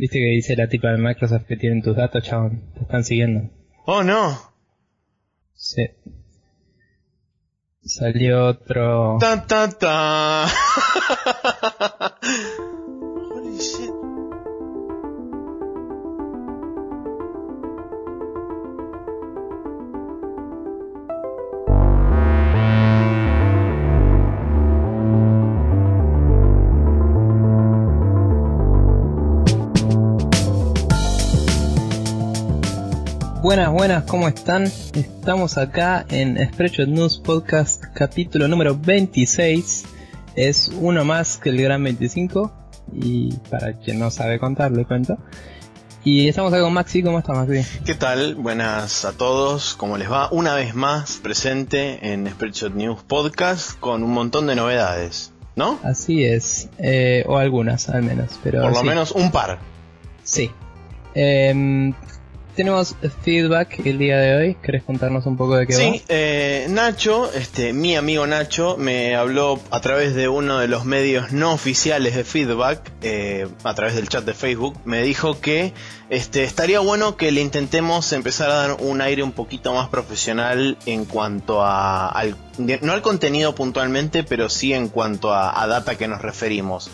Viste que dice la tipa de Microsoft que tienen tus datos, chabón. Te están siguiendo. Oh, no. Sí. Salió otro. Ta, ta, ta. Buenas, buenas, ¿cómo están? Estamos acá en Spreadshot News Podcast, capítulo número 26. Es uno más que el Gran 25. Y para quien no sabe contar, le cuento. Y estamos acá con Maxi. ¿Cómo está Maxi? ¿Qué tal? Buenas a todos. ¿Cómo les va? Una vez más presente en Spreadshot News Podcast con un montón de novedades, ¿no? Así es. Eh, o algunas, al menos. Pero Por lo sí. menos un par. Sí. Em, tenemos feedback el día de hoy. ¿Querés contarnos un poco de qué Sí, eh, Nacho, este, mi amigo Nacho, me habló a través de uno de los medios no oficiales de feedback, eh, a través del chat de Facebook, me dijo que este, estaría bueno que le intentemos empezar a dar un aire un poquito más profesional en cuanto a, al, no al contenido puntualmente, pero sí en cuanto a, a data que nos referimos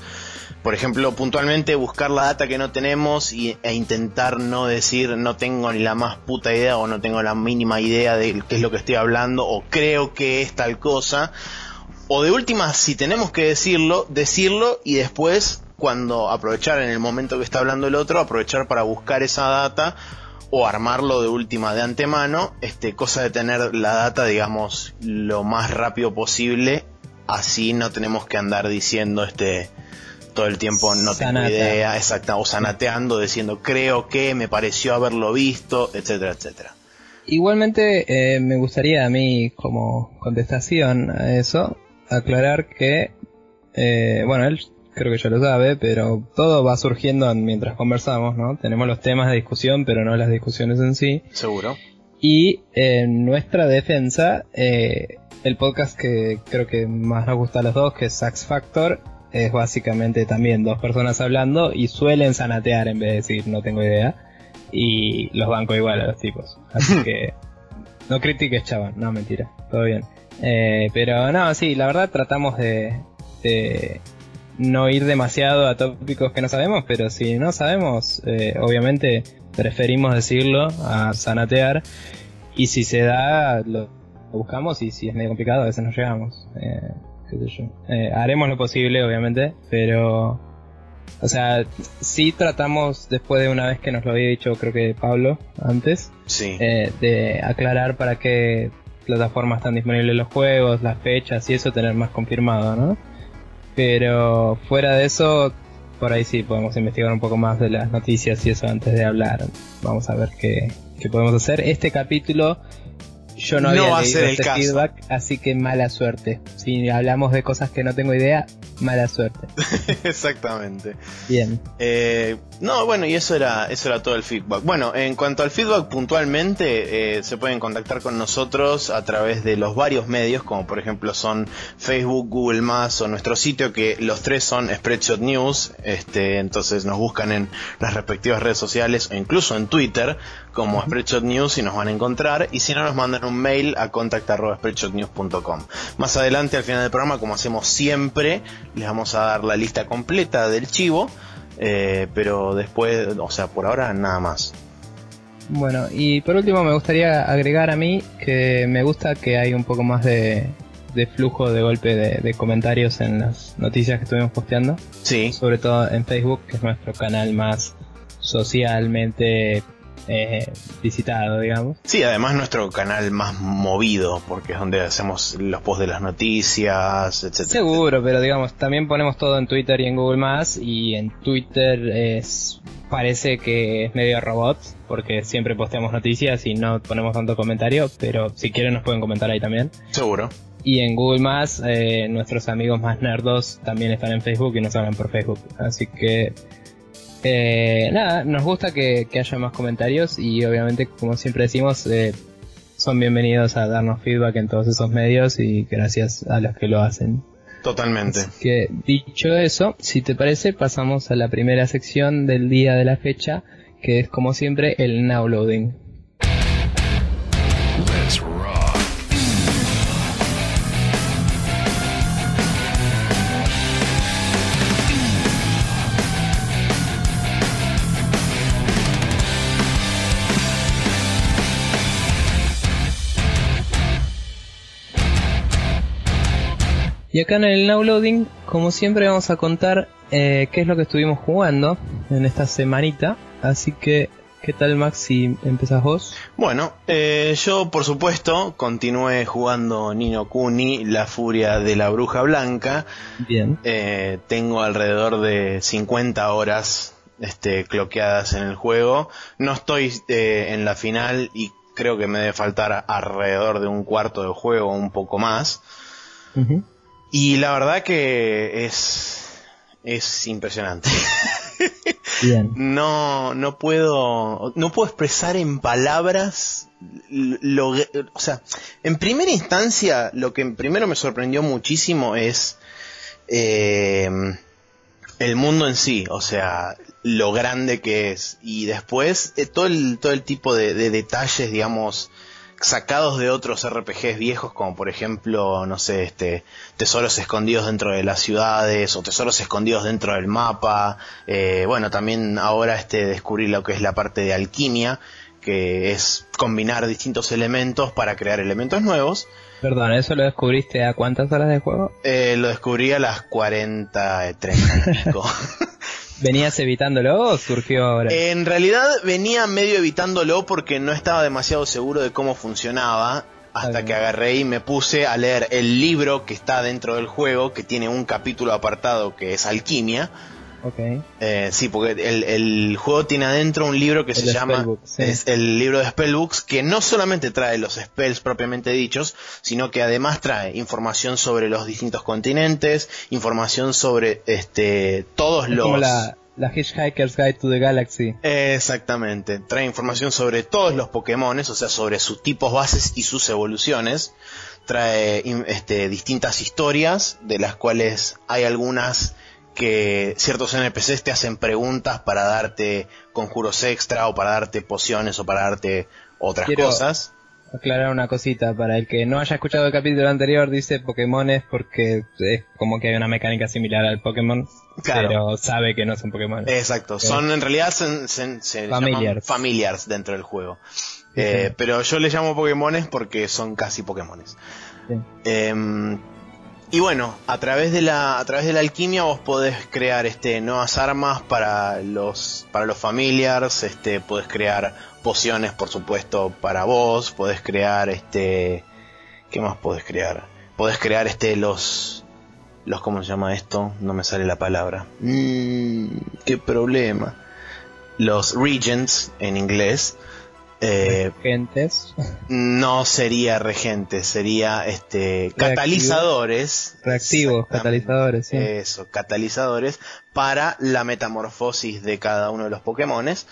por ejemplo, puntualmente buscar la data que no tenemos y, e intentar no decir no tengo ni la más puta idea o no tengo la mínima idea de qué es lo que estoy hablando o creo que es tal cosa. O de última, si tenemos que decirlo, decirlo y después, cuando aprovechar en el momento que está hablando el otro, aprovechar para buscar esa data o armarlo de última de antemano, este, cosa de tener la data, digamos, lo más rápido posible, así no tenemos que andar diciendo este todo el tiempo no tengo Sanata. idea, exacta, o sanateando, diciendo creo que, me pareció haberlo visto, etcétera, etcétera. Igualmente, eh, me gustaría a mí, como contestación a eso, aclarar que, eh, bueno, él creo que ya lo sabe, pero todo va surgiendo mientras conversamos, ¿no? Tenemos los temas de discusión, pero no las discusiones en sí. Seguro. Y en nuestra defensa, eh, el podcast que creo que más nos gusta a los dos, que es Sax Factor, es básicamente también dos personas hablando y suelen sanatear en vez de decir no tengo idea. Y los banco igual a los tipos. Así que no critiques, chaval, no mentira, todo bien. Eh, pero no, sí, la verdad tratamos de, de no ir demasiado a tópicos que no sabemos, pero si no sabemos, eh, obviamente preferimos decirlo a sanatear. Y si se da, lo, buscamos y si es medio complicado, a veces no llegamos. Eh, qué sé yo. Eh, haremos lo posible, obviamente, pero... O sea, sí tratamos, después de una vez que nos lo había dicho, creo que Pablo, antes, Sí. eh, de aclarar para qué plataformas están disponibles los juegos, las fechas y eso tener más confirmado, ¿no? Pero fuera de eso, por ahí sí podemos investigar un poco más de las noticias y eso antes de hablar. Vamos a ver qué, qué podemos hacer. Este capítulo yo no, No había va a leído este caso. feedback, así que mala suerte. Si hablamos de cosas que no tengo idea, mala suerte. Exactamente. Bien. Eh, no, bueno, y eso era, eso era todo el feedback. Bueno, en cuanto al feedback puntualmente, eh, se pueden contactar con nosotros a través de los varios medios, como por ejemplo son Facebook, Google Más o nuestro sitio, que los tres son Spreadshot News. Este, entonces nos buscan en las respectivas redes sociales o incluso en Twitter como Spreadshot News y nos van a encontrar. Y si no, nos mandan un mail a contact.spreadshotnews.com. Más adelante, al final del programa, como hacemos siempre, les vamos a dar la lista completa del chivo. Eh, pero después, o sea, por ahora nada más. Bueno, y por último me gustaría agregar a mí que me gusta que hay un poco más de, de flujo de golpe de, de comentarios en las noticias que estuvimos posteando, Sí, sobre todo en Facebook, que es nuestro canal más socialmente eh, visitado, digamos. sí, además nuestro canal más movido, porque es donde hacemos los posts de las noticias, etcétera. Seguro, pero digamos, también ponemos todo en Twitter y en Google Más y en Twitter es parece que es medio robot porque siempre posteamos noticias y no ponemos tanto comentario, pero si quieren nos pueden comentar ahí también. Seguro. Y en Google Más, eh, nuestros amigos más nerdos también están en Facebook y nos hablan por Facebook. Así que, eh, nada, nos gusta que, que haya más comentarios y obviamente, como siempre decimos, eh, son bienvenidos a darnos feedback en todos esos medios y gracias a los que lo hacen. Totalmente. Así que dicho eso, si te parece, pasamos a la primera sección del día de la fecha, que es como siempre el now loading. Y acá en el now loading, como siempre, vamos a contar eh, qué es lo que estuvimos jugando en esta semanita. Así que, ¿qué tal Max si empezás vos? Bueno, eh, yo por supuesto continué jugando Nino Kuni, La Furia de la Bruja Blanca. Bien. Eh, tengo alrededor de 50 horas este, cloqueadas en el juego. No estoy en la final y creo que me debe faltar alrededor de un cuarto de juego, un poco más. Y la verdad que es, es impresionante. Bien. No, no puedo, no puedo expresar en palabras lo, o sea, en primera instancia, lo que primero me sorprendió muchísimo es eh, el mundo en sí, o sea, lo grande que es. Y después, eh, todo, el, todo el tipo de detalles, digamos, sacados de otros RPGs viejos, como por ejemplo, no sé, este, tesoros escondidos dentro de las ciudades o tesoros escondidos dentro del mapa. Eh, bueno, también ahora este, descubrí lo que es la parte de alquimia, que es combinar distintos elementos para crear elementos nuevos. Perdón, ¿eso lo descubriste a cuántas horas de juego? Eh, lo descubrí a las 40, 30 y pico. ¿Venías evitándolo o surgió ahora? En realidad venía medio evitándolo porque no estaba demasiado seguro de cómo funcionaba. Hasta que agarré y me puse a leer el libro que está dentro del juego, que tiene un capítulo apartado que es alquimia. Okay. Eh, sí, porque el, juego tiene adentro un libro que se llama es el libro de Spellbooks, que no solamente trae los spells propiamente dichos, sino que además trae información sobre los distintos continentes, información sobre este todos los como la, la Hitchhiker's Guide to the Galaxy. Exactamente, trae información sobre todos los Pokémon, o sea, sobre sus tipos bases y sus evoluciones. Trae este, distintas historias, de las cuales hay algunas que ciertos NPCs te hacen preguntas para darte conjuros extra o para darte pociones o para darte otras cosas. Aclarar una cosita, para el que no haya escuchado el capítulo anterior, dice Pokémones porque es como que hay una mecánica similar al Pokémon, pero sabe que no son Pokémon. Exacto, son en realidad se, familiars. familiars dentro del juego. Eh, pero yo les llamo Pokémones porque son casi Pokémones. Em, y bueno, a través de la a través de la alquimia vos podés crear este nuevas armas para los para los familiars, este podés crear pociones, por supuesto, para vos, podés crear este ¿qué más podés crear? Podés crear este los los ¿cómo se llama esto? No me sale la palabra. Mm, qué problema. Los regents en inglés eh, regentes. No sería regentes, sería este catalizadores. Reactivos, catalizadores, sí. Eso, catalizadores para la metamorfosis de cada uno de los Pokémones.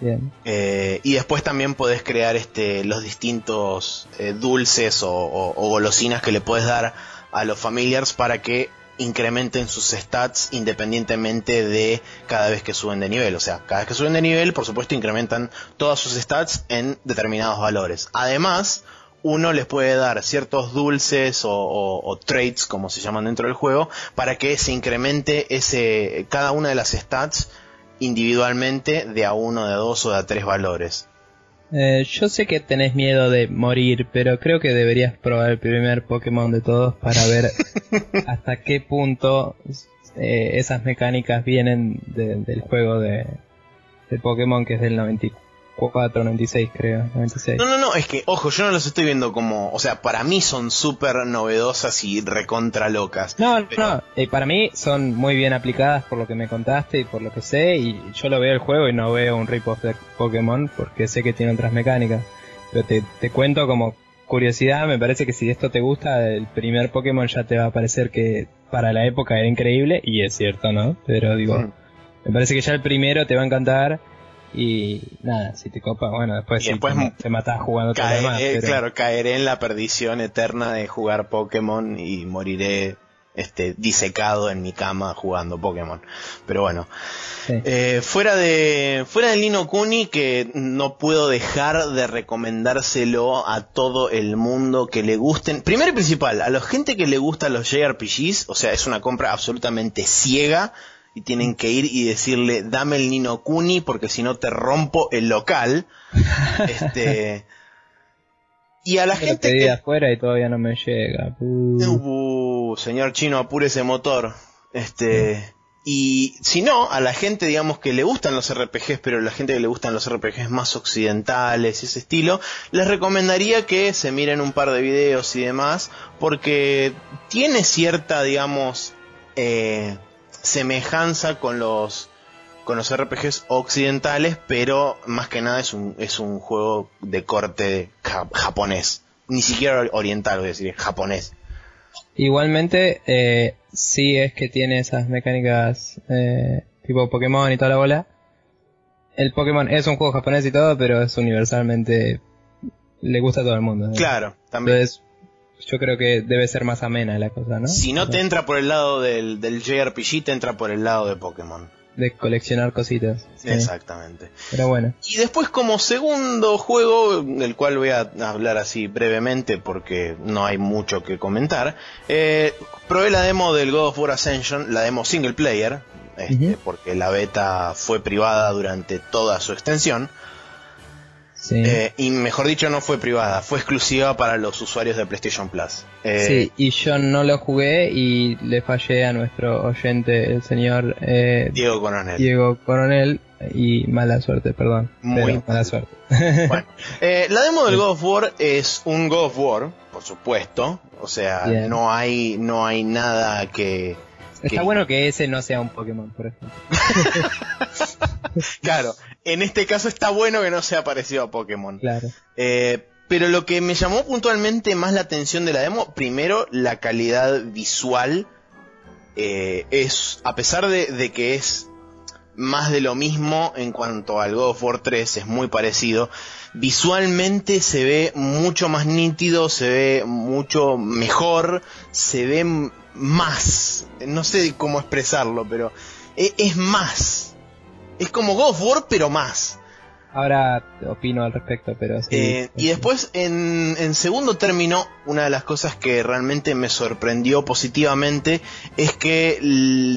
Bien. Eh, y después también podés crear este, los distintos eh, dulces o, o, golosinas que le puedes dar a los familiars para que incrementen sus stats independientemente de cada vez que suben de nivel. O sea, cada vez que suben de nivel, por supuesto, incrementan todas sus stats en determinados valores. Además, uno les puede dar ciertos dulces o, traits, como se llaman dentro del juego, para que se incremente ese, cada una de las stats individualmente de a uno, de a dos o de a tres valores. Eh, yo sé que tenés miedo de morir, pero creo que deberías probar el primer Pokémon de todos para ver hasta qué punto eh, esas mecánicas vienen del juego de, de Pokémon que es del 94 4, 96 creo, 96. No, no, no, es que, ojo, yo no los estoy viendo como, o sea, para mí son súper novedosas y recontra locas. No, no, eh, para mí son muy bien aplicadas por lo que me contaste y por lo que sé, y yo lo veo el juego y no veo un rip-off de Pokémon porque sé que tiene otras mecánicas. Pero te, te cuento como curiosidad, me parece que si esto te gusta, el primer Pokémon ya te va a parecer que para la época era increíble, y es cierto, ¿no? Pero digo, mm. me parece que ya el primero te va a encantar y nada, si te copa, bueno, después, te, matas jugando Claro, caeré en la perdición eterna de jugar Pokémon y moriré este, disecado en mi cama jugando Pokémon. Pero bueno, eh, fuera de fuera de Lino Kuni, que no puedo dejar de recomendárselo a todo el mundo que le gusten. Primero y principal, a la gente que le gustan los JRPGs, o sea, es una compra absolutamente ciega y tienen que ir y decirle, dame el Nino Kuni porque si no te rompo el local. este y a la gente que afuera y todavía no me llega. Uh, señor chino, apure ese motor. Este y si no, a la gente, digamos, que le gustan los RPGs, pero la gente que le gustan los RPGs más occidentales y ese estilo, les recomendaría que se miren un par de videos y demás, porque tiene cierta, digamos, eh, semejanza con los con los RPGs occidentales, pero más que nada es un, es un juego de corte japonés. Ni siquiera oriental, voy a decir, japonés. Igualmente, eh, sí es que tiene esas mecánicas eh, tipo Pokémon y toda la bola. El Pokémon es un juego japonés y todo, pero es universalmente... Le gusta a todo el mundo. Claro, también yo creo que debe ser más amena la cosa, ¿no? Si no te entra por el lado del, del JRPG, te entra por el lado de Pokémon. De coleccionar cositas. Exactamente. Pero bueno. Y después como segundo juego, del cual voy a hablar así brevemente porque no hay mucho que comentar, eh, probé la demo del God of War Ascension, la demo single player, este, porque la beta fue privada durante toda su extensión. Eh, y mejor dicho, no fue privada, fue exclusiva para los usuarios de PlayStation Plus. Eh, sí, y yo no lo jugué y le fallé a nuestro oyente, el señor eh, Diego Coronel. Diego Coronel, y mala suerte, perdón. Muy mala suerte. bueno, la demo del God of War es un God of War, por supuesto. O sea, no hay, no hay nada que Está bueno que ese no sea un Pokémon, por ejemplo. claro, en este caso está bueno que no sea parecido a Pokémon. Claro. Eh, pero lo que me llamó puntualmente más la atención de la demo, primero la calidad visual. Eh, es, a pesar de, que es más de lo mismo en cuanto al God of War 3, es muy parecido. Visualmente se ve mucho más nítido, se ve mucho mejor, se ve más. No sé cómo expresarlo, pero e, es, más. Es como God of War, pero más. Ahora opino al respecto, pero sí. Eh, y después, en, en, segundo término, una de las cosas que realmente me sorprendió positivamente es que,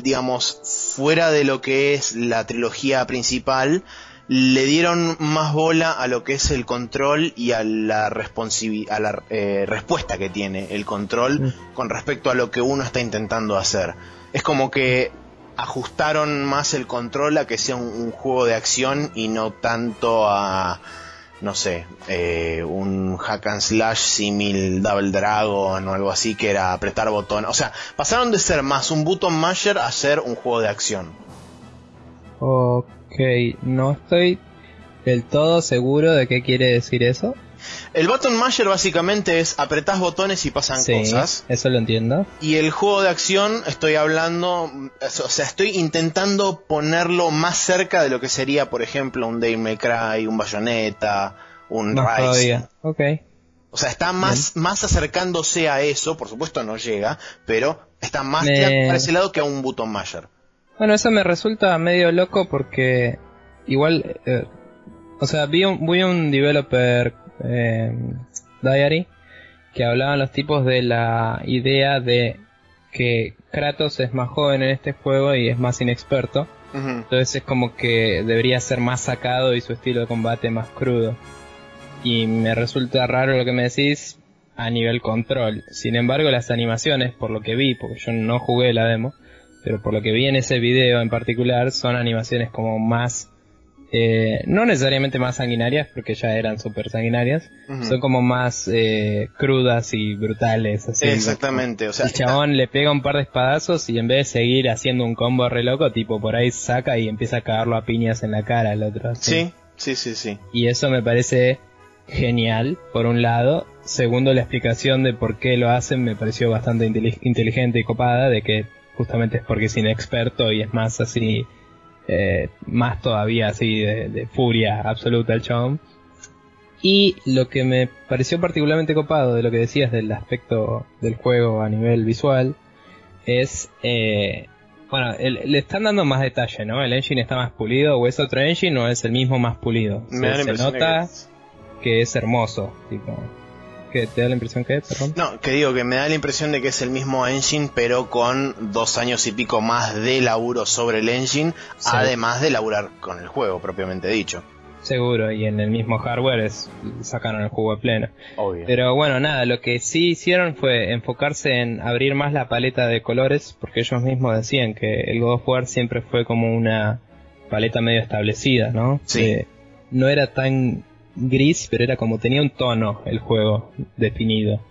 digamos, fuera de lo que es la trilogía principal, le dieron más bola a lo que es el control y a la, a la eh, respuesta que tiene el control mm. con respecto a lo que uno está intentando hacer. Es como que ajustaron más el control a que sea un, juego de acción y no tanto a, no sé, eh, un hack and slash simil Double Dragon o algo así que era apretar botón. O sea, pasaron de ser más un button masher a ser un juego de acción. Ok, no estoy del todo seguro de qué quiere decir eso. El button masher básicamente es apretás botones y pasan sí, cosas. Eso lo entiendo. Y el juego de acción estoy hablando, o sea, estoy intentando ponerlo más cerca de lo que sería, por ejemplo, un Devil May Cry, un Bayonetta, un Rise. Ok. O sea, está más, más acercándose a eso, por supuesto no llega, pero está más para ese lado que a un button masher. Bueno, eso me resulta medio loco porque igual, eh, o sea, vi un, vi un developer eh, diary que hablaban los tipos de la idea de que Kratos es más joven en este juego y es más inexperto. Entonces es como que debería ser más sacado y su estilo de combate más crudo. Y me resulta raro lo que me decís a nivel control. Sin embargo, las animaciones, por lo que vi, porque yo no jugué la demo, pero por lo que vi en ese video en particular, son animaciones como más, eh, no necesariamente más sanguinarias, porque ya eran súper sanguinarias, son como más eh, crudas y brutales. Así, Exactamente, o sea, el chabón le pega un par de espadazos y en vez de seguir haciendo un combo re loco, tipo por ahí saca y empieza a cagarlo a piñas en la cara al otro. Sí, sí, sí, sí. Y eso me parece genial, por un lado. Segundo, la explicación de por qué lo hacen me pareció bastante inteligente y copada, de que justamente es porque es inexperto y es más así, eh, más todavía así de, furia absoluta el chabón. Y lo que me pareció particularmente copado de lo que decías del aspecto del juego a nivel visual es... Eh, bueno, le están dando más detalle, ¿no? El engine está más pulido, o es otro engine, o es el mismo más pulido. se, nota que es... hermoso, tipo. ¿Que te da la impresión que es, perdón? No, que digo que me da la impresión de que es el mismo engine, pero con dos años y pico más de laburo sobre el engine, además de laburar con el juego propiamente dicho. Seguro, y en el mismo hardware es, sacaron el juego pleno. Pero bueno, nada, lo que sí hicieron fue enfocarse en abrir más la paleta de colores, porque ellos mismos decían que el God of War siempre fue como una paleta medio establecida, ¿no? Sí. no era tan gris, pero era como tenía un tono el juego definido.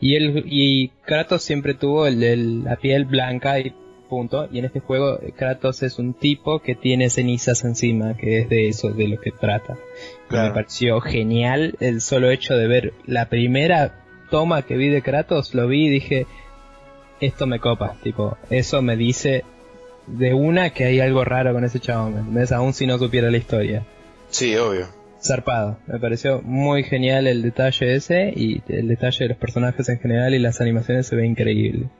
Y, el, y Kratos siempre tuvo el, el, la piel blanca y punto. Y en este juego Kratos es un tipo que tiene cenizas encima, que es de eso, de lo que trata. Me pareció genial el solo hecho de ver la primera toma que vi de Kratos, lo vi y dije, esto me copa, tipo, eso me dice de una que hay algo raro con ese chabón, ¿ves? Aún si no supiera la historia. Sí, obvio. Zarpado, me pareció muy genial el detalle ese y el detalle de los personajes en general y las animaciones se ve increíble.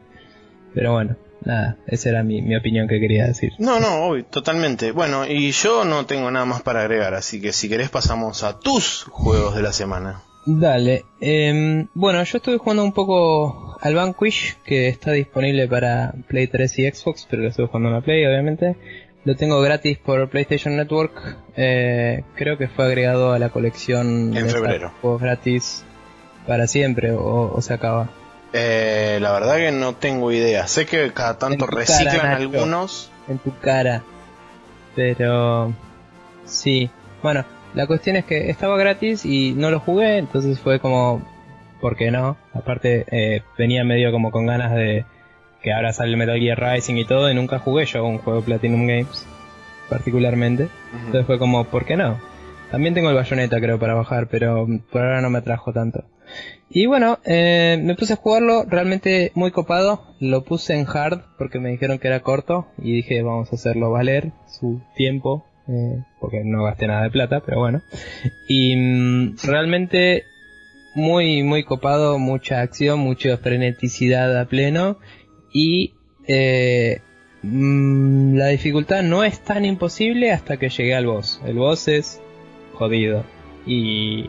Pero bueno, nada, esa era mi, opinión que quería decir. No, no, hoy, totalmente. Bueno, y yo no tengo nada más para agregar, así que si querés pasamos a tus juegos de la semana. Dale, em, bueno, yo estuve jugando un poco al Vanquish, que está disponible para Play 3 y Xbox, pero lo estuve jugando en la Play, obviamente. Lo tengo gratis por PlayStation Network. Eh, creo que fue agregado a la colección en febrero. Juegos gratis para siempre o se acaba. Eh, la verdad que no tengo idea. Sé que cada tanto reciclan algunos. En tu cara. Pero... Sí. Bueno, la cuestión es que estaba gratis y no lo jugué, entonces fue como... ¿Por qué no? Aparte, eh, venía medio como con ganas de que ahora sale el Metal Gear Rising y todo, y nunca jugué yo un juego Platinum Games, particularmente. Entonces fue como, ¿por qué no? También tengo el bayoneta creo para bajar, pero por ahora no me atrajo tanto. Y bueno, eh, me puse a jugarlo realmente muy copado. Lo puse en hard porque me dijeron que era corto y dije vamos a hacerlo valer su tiempo. Eh, porque no gasté nada de plata, pero bueno. Y mm, realmente muy, muy copado, mucha acción, mucha freneticidad a pleno. Y eh, mm, la dificultad no es tan imposible hasta que llegué al boss. El boss es jodido. Y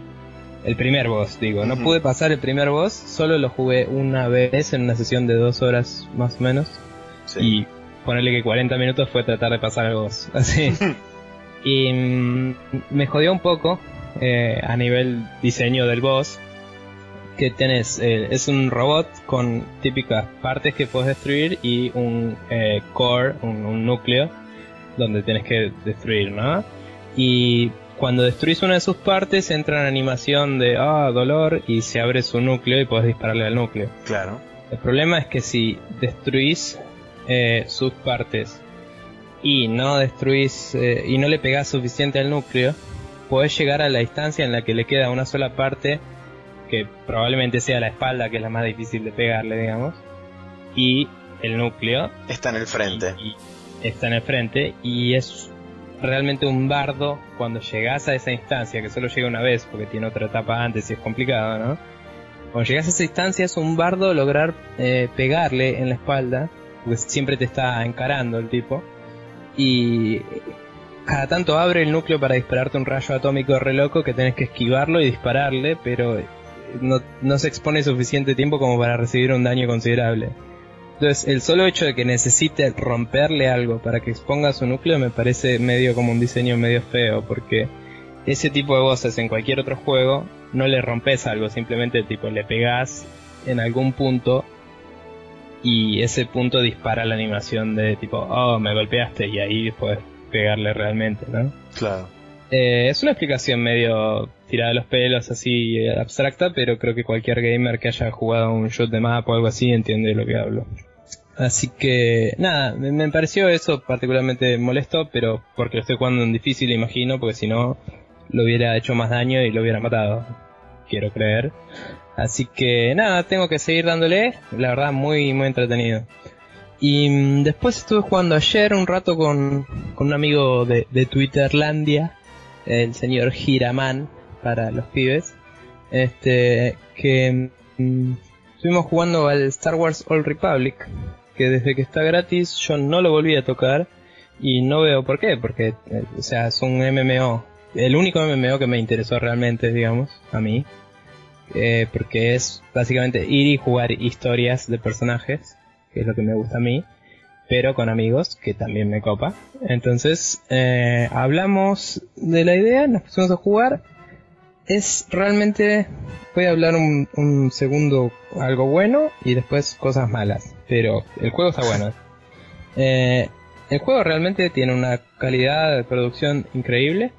el primer boss, digo. No pude pasar el primer boss, solo lo jugué una vez en una sesión de dos horas más o menos. Y ponerle que 40 minutos fue tratar de pasar el boss. Así. y mm, me jodió un poco eh, a nivel diseño del boss. Que tenés, eh, es un robot con típicas partes que puedes destruir y un eh, core, un, un núcleo, donde tienes que destruir, ¿no? Y cuando destruís una de sus partes, entra en animación de ah, dolor y se abre su núcleo y podés dispararle al núcleo. Claro. El problema es que si destruís eh, sus partes y no destruís y no le pegás suficiente al núcleo, podés llegar a la distancia en la que le queda una sola parte, que probablemente sea la espalda, que es la más difícil de pegarle, digamos, y el núcleo. Está en el frente. está en el frente y es realmente un bardo cuando llegas a esa instancia, que solo llega una vez porque tiene otra etapa antes y es complicado, ¿no? Cuando llegas a esa instancia es un bardo lograr eh, pegarle en la espalda, porque siempre te está encarando el tipo, y cada tanto abre el núcleo para dispararte un rayo atómico re loco que tenés que esquivarlo y dispararle, pero no, no se expone suficiente tiempo como para recibir un daño considerable. Entonces, el solo hecho de que necesite romperle algo para que exponga su núcleo me parece medio como un diseño medio feo, porque ese tipo de voces en cualquier otro juego no le rompes algo, simplemente tipo le pegas en algún punto y ese punto dispara la animación de tipo, oh, me golpeaste y ahí puedes pegarle realmente, ¿no? Claro. Eh, es una explicación medio tirada de los pelos, así eh, abstracta, pero creo que cualquier gamer que haya jugado un shoot de map o algo así entiende de lo que hablo. Así que, nada, me, pareció eso particularmente molesto, pero porque lo estoy jugando en difícil, imagino, porque si no, lo hubiera hecho más daño y lo hubiera matado. Quiero creer. Así que, nada, tengo que seguir dándole, la verdad, muy, muy entretenido. Y mm, después estuve jugando ayer un rato con, con un amigo de, de Twitterlandia, el señor Giraman, para los pibes, este, que mm, estuvimos jugando al Star Wars Old Republic, que desde que está gratis yo no lo volví a tocar y no veo por qué, porque, eh, o sea, es un MMO. El único MMO que me interesó realmente, digamos, a mí. Eh, porque es básicamente ir y jugar historias de personajes, que es lo que me gusta a mí, pero con amigos, que también me copa. Entonces, eh, hablamos de la idea, nos pusimos a jugar. Es realmente, voy a hablar un, un segundo algo bueno y después cosas malas, pero el juego está bueno. Eh, el juego realmente tiene una calidad de producción increíble.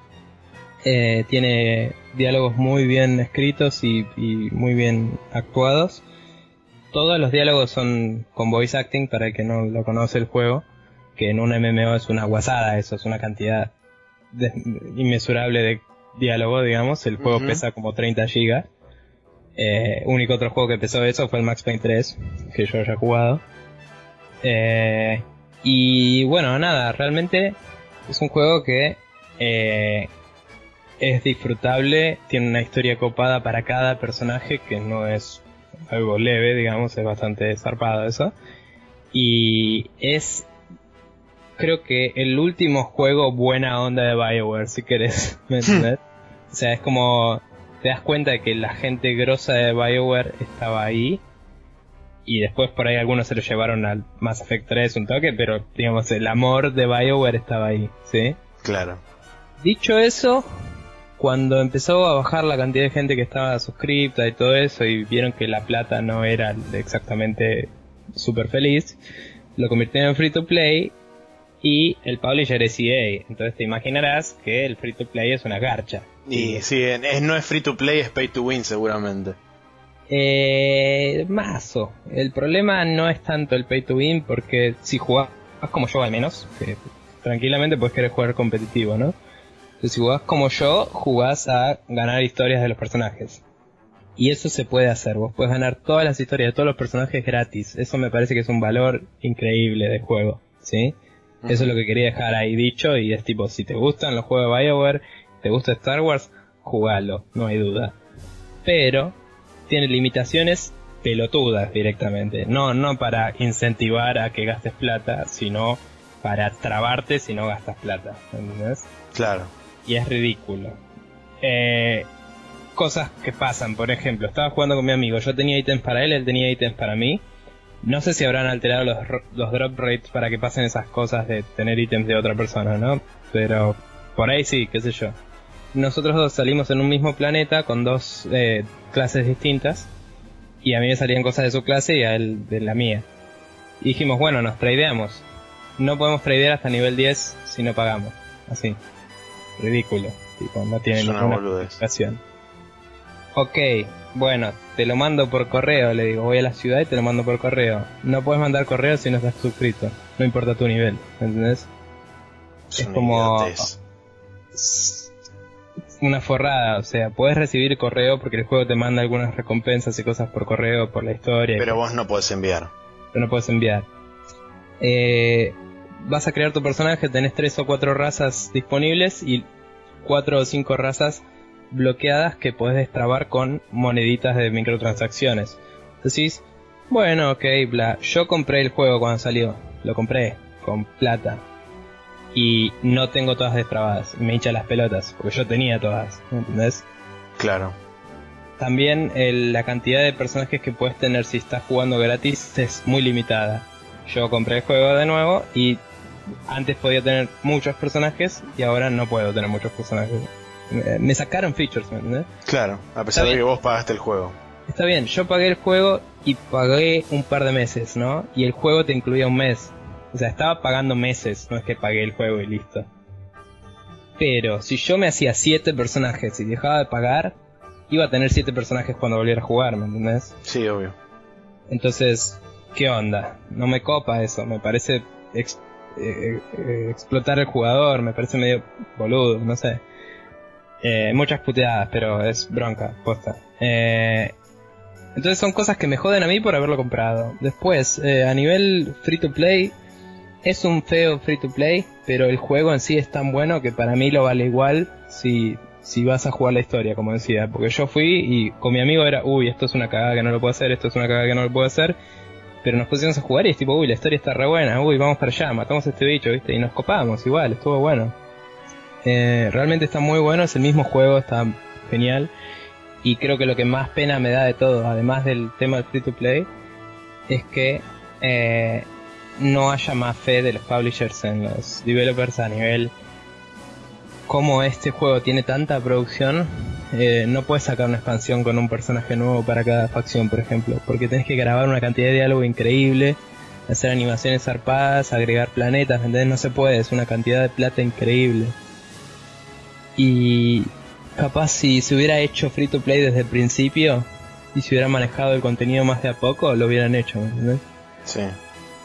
Eh, tiene diálogos muy bien escritos y, muy bien actuados. Todos los diálogos son con voice acting para el que no lo conoce el juego, que en un MMO es una guasada, eso es una cantidad inmesurable de diálogo, digamos. El juego pesa como 30 gigas. Eh, único otro juego que pesó eso fue el Max Payne 3, que yo haya jugado. Eh, y bueno, nada, realmente es un juego que eh, es disfrutable, tiene una historia copada para cada personaje que no es algo leve, digamos, es bastante zarpado eso. Y es, creo que el último juego buena onda de Bioware, si querés, ¿me entiendes? o sea, es como, te das cuenta de que la gente grosa de Bioware estaba ahí y después por ahí algunos se lo llevaron al Mass Effect 3 un toque, pero digamos el amor de BioWare estaba ahí, ¿sí? Claro. Dicho eso, cuando empezó a bajar la cantidad de gente que estaba suscripta y todo eso y vieron que la plata no era exactamente súper feliz, lo convirtieron en free to play y el publisher es EA. Entonces te imaginarás que el free to play es una garcha. Y sí, es, no es free to play, es pay to win seguramente. Eh, mazo. El problema no es tanto el pay to win, porque si jugás como yo al menos, que tranquilamente puedes querer jugar competitivo, ¿no? Entonces, si jugás como yo, jugás a ganar historias de los personajes. Y eso se puede hacer, vos puedes ganar todas las historias de todos los personajes gratis. Eso me parece que es un valor increíble de juego, ¿sí? Eso es lo que quería dejar ahí dicho y es tipo, si te gustan los juegos de Bioware, te gusta Star Wars, jugalo, no hay duda. Pero tiene limitaciones pelotudas directamente. No, no para incentivar a que gastes plata, sino para trabarte si no gastas plata. ¿Entendés? Claro. Y es ridículo. Eh, cosas que pasan, por ejemplo, estaba jugando con mi amigo, yo tenía ítems para él, él tenía ítems para mí. No sé si habrán alterado los, los drop rates para que pasen esas cosas de tener ítems de otra persona, ¿no? Pero por ahí sí, qué sé yo nosotros dos salimos en un mismo planeta con dos eh, clases distintas y a mí me salían cosas de su clase y a él de la mía. Y dijimos, bueno, nos tradeamos. No podemos tradear hasta nivel 10 si no pagamos. Así. Ridículo. Tipo, no tiene ninguna explicación. Ok, bueno, te lo mando por correo, le digo, voy a la ciudad y te lo mando por correo. No puedes mandar correo si no estás suscrito. No importa tu nivel, ¿entendés? es como una forrada, o sea, puedes recibir correo porque el juego te manda algunas recompensas y cosas por correo, por la historia. Pero vos no puedes enviar. Pero no puedes enviar. Eh, vas a crear tu personaje, tenés tres o cuatro razas disponibles y cuatro o cinco razas bloqueadas que puedes destrabar con moneditas de microtransacciones. Decís, bueno, ok, bla, yo compré el juego cuando salió, lo compré con plata, y no tengo todas destrabadas. Me hincha las pelotas, porque yo tenía todas, ¿entendés? Claro. También la cantidad de personajes que puedes tener si estás jugando gratis es muy limitada. Yo compré el juego de nuevo y antes podía tener muchos personajes y ahora no puedo tener muchos personajes. Me sacaron features, ¿me entendés? Claro, a pesar de que vos pagaste el juego. Está bien, yo pagué el juego y pagué un par de meses, ¿no? Y el juego te incluía un mes. O sea, estaba pagando meses, no es que pagué el juego y listo. Pero si yo me hacía 7 personajes y dejaba de pagar, iba a tener 7 personajes cuando volviera a jugar, ¿me entendés? Sí, obvio. Entonces, ¿qué onda? No me copa eso, me parece eh, eh, explotar el jugador, me parece medio boludo, no sé. Eh, muchas puteadas, pero es bronca, posta. entonces son cosas que me joden a mí por haberlo comprado. Después, a nivel free to play, es un feo free to play, pero el juego en sí es tan bueno que para mí lo vale igual si, si vas a jugar la historia, como decía. Porque yo fui y con mi amigo era, uy, esto es una cagada que no lo puedo hacer, esto es una cagada que no lo puedo hacer. Pero nos pusimos a jugar y es tipo, uy, la historia está re buena, uy, vamos para allá, matamos a este bicho, ¿viste? Y nos copamos igual, estuvo bueno. Eh, realmente está muy bueno, es el mismo juego, está genial. Y creo que lo que más pena me da de todo, además del tema del free to play, es que eh, no haya más fe de los publishers en los developers a nivel como este juego tiene tanta producción, eh, no puedes sacar una expansión con un personaje nuevo para cada facción, por ejemplo, porque tenés que grabar una cantidad de diálogo increíble, hacer animaciones zarpadas, agregar planetas, ¿entendés? No se puede, es una cantidad de plata increíble. Y capaz si se hubiera hecho free to play desde el principio y se hubiera manejado el contenido más de a poco, lo hubieran hecho, ¿entendés? Sí.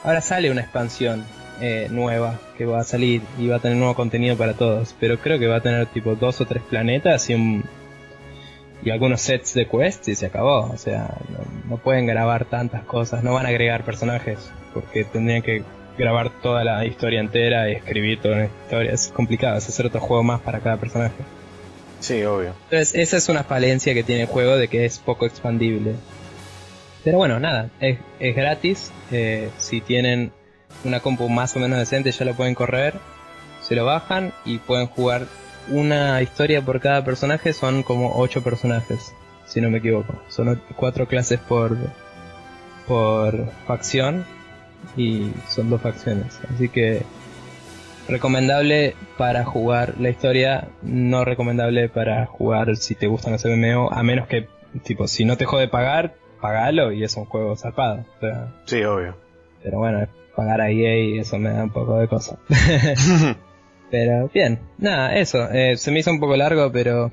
Ahora sale una expansión eh, nueva que va a salir y va a tener nuevo contenido para todos, pero creo que va a tener tipo dos o tres planetas y un y algunos sets de quests y se acabó. O sea, no, no pueden grabar tantas cosas, no van a agregar personajes porque tendrían que grabar toda la historia entera y escribir toda la historia. Es complicado, es hacer otro juego más para cada personaje. Sí, obvio. Entonces, esa es una falencia que tiene el juego de que es poco expandible. Pero bueno, nada, es, es gratis. eh, si tienen una compu más o menos decente, ya lo pueden correr. Se lo bajan y pueden jugar una historia por cada personaje. Son como 8 personajes, si no me equivoco. Son 4 clases por, por facción y son dos facciones. Así que recomendable para jugar la historia, no recomendable para jugar si te gustan los MMO, a menos que, tipo, si no te jode pagar, pagalo y es un juego zarpado. O sea, Sí, obvio. pero bueno, pagar a EA y eso me da un poco de cosa. pero bien, nada, eso. eh, se me hizo un poco largo, pero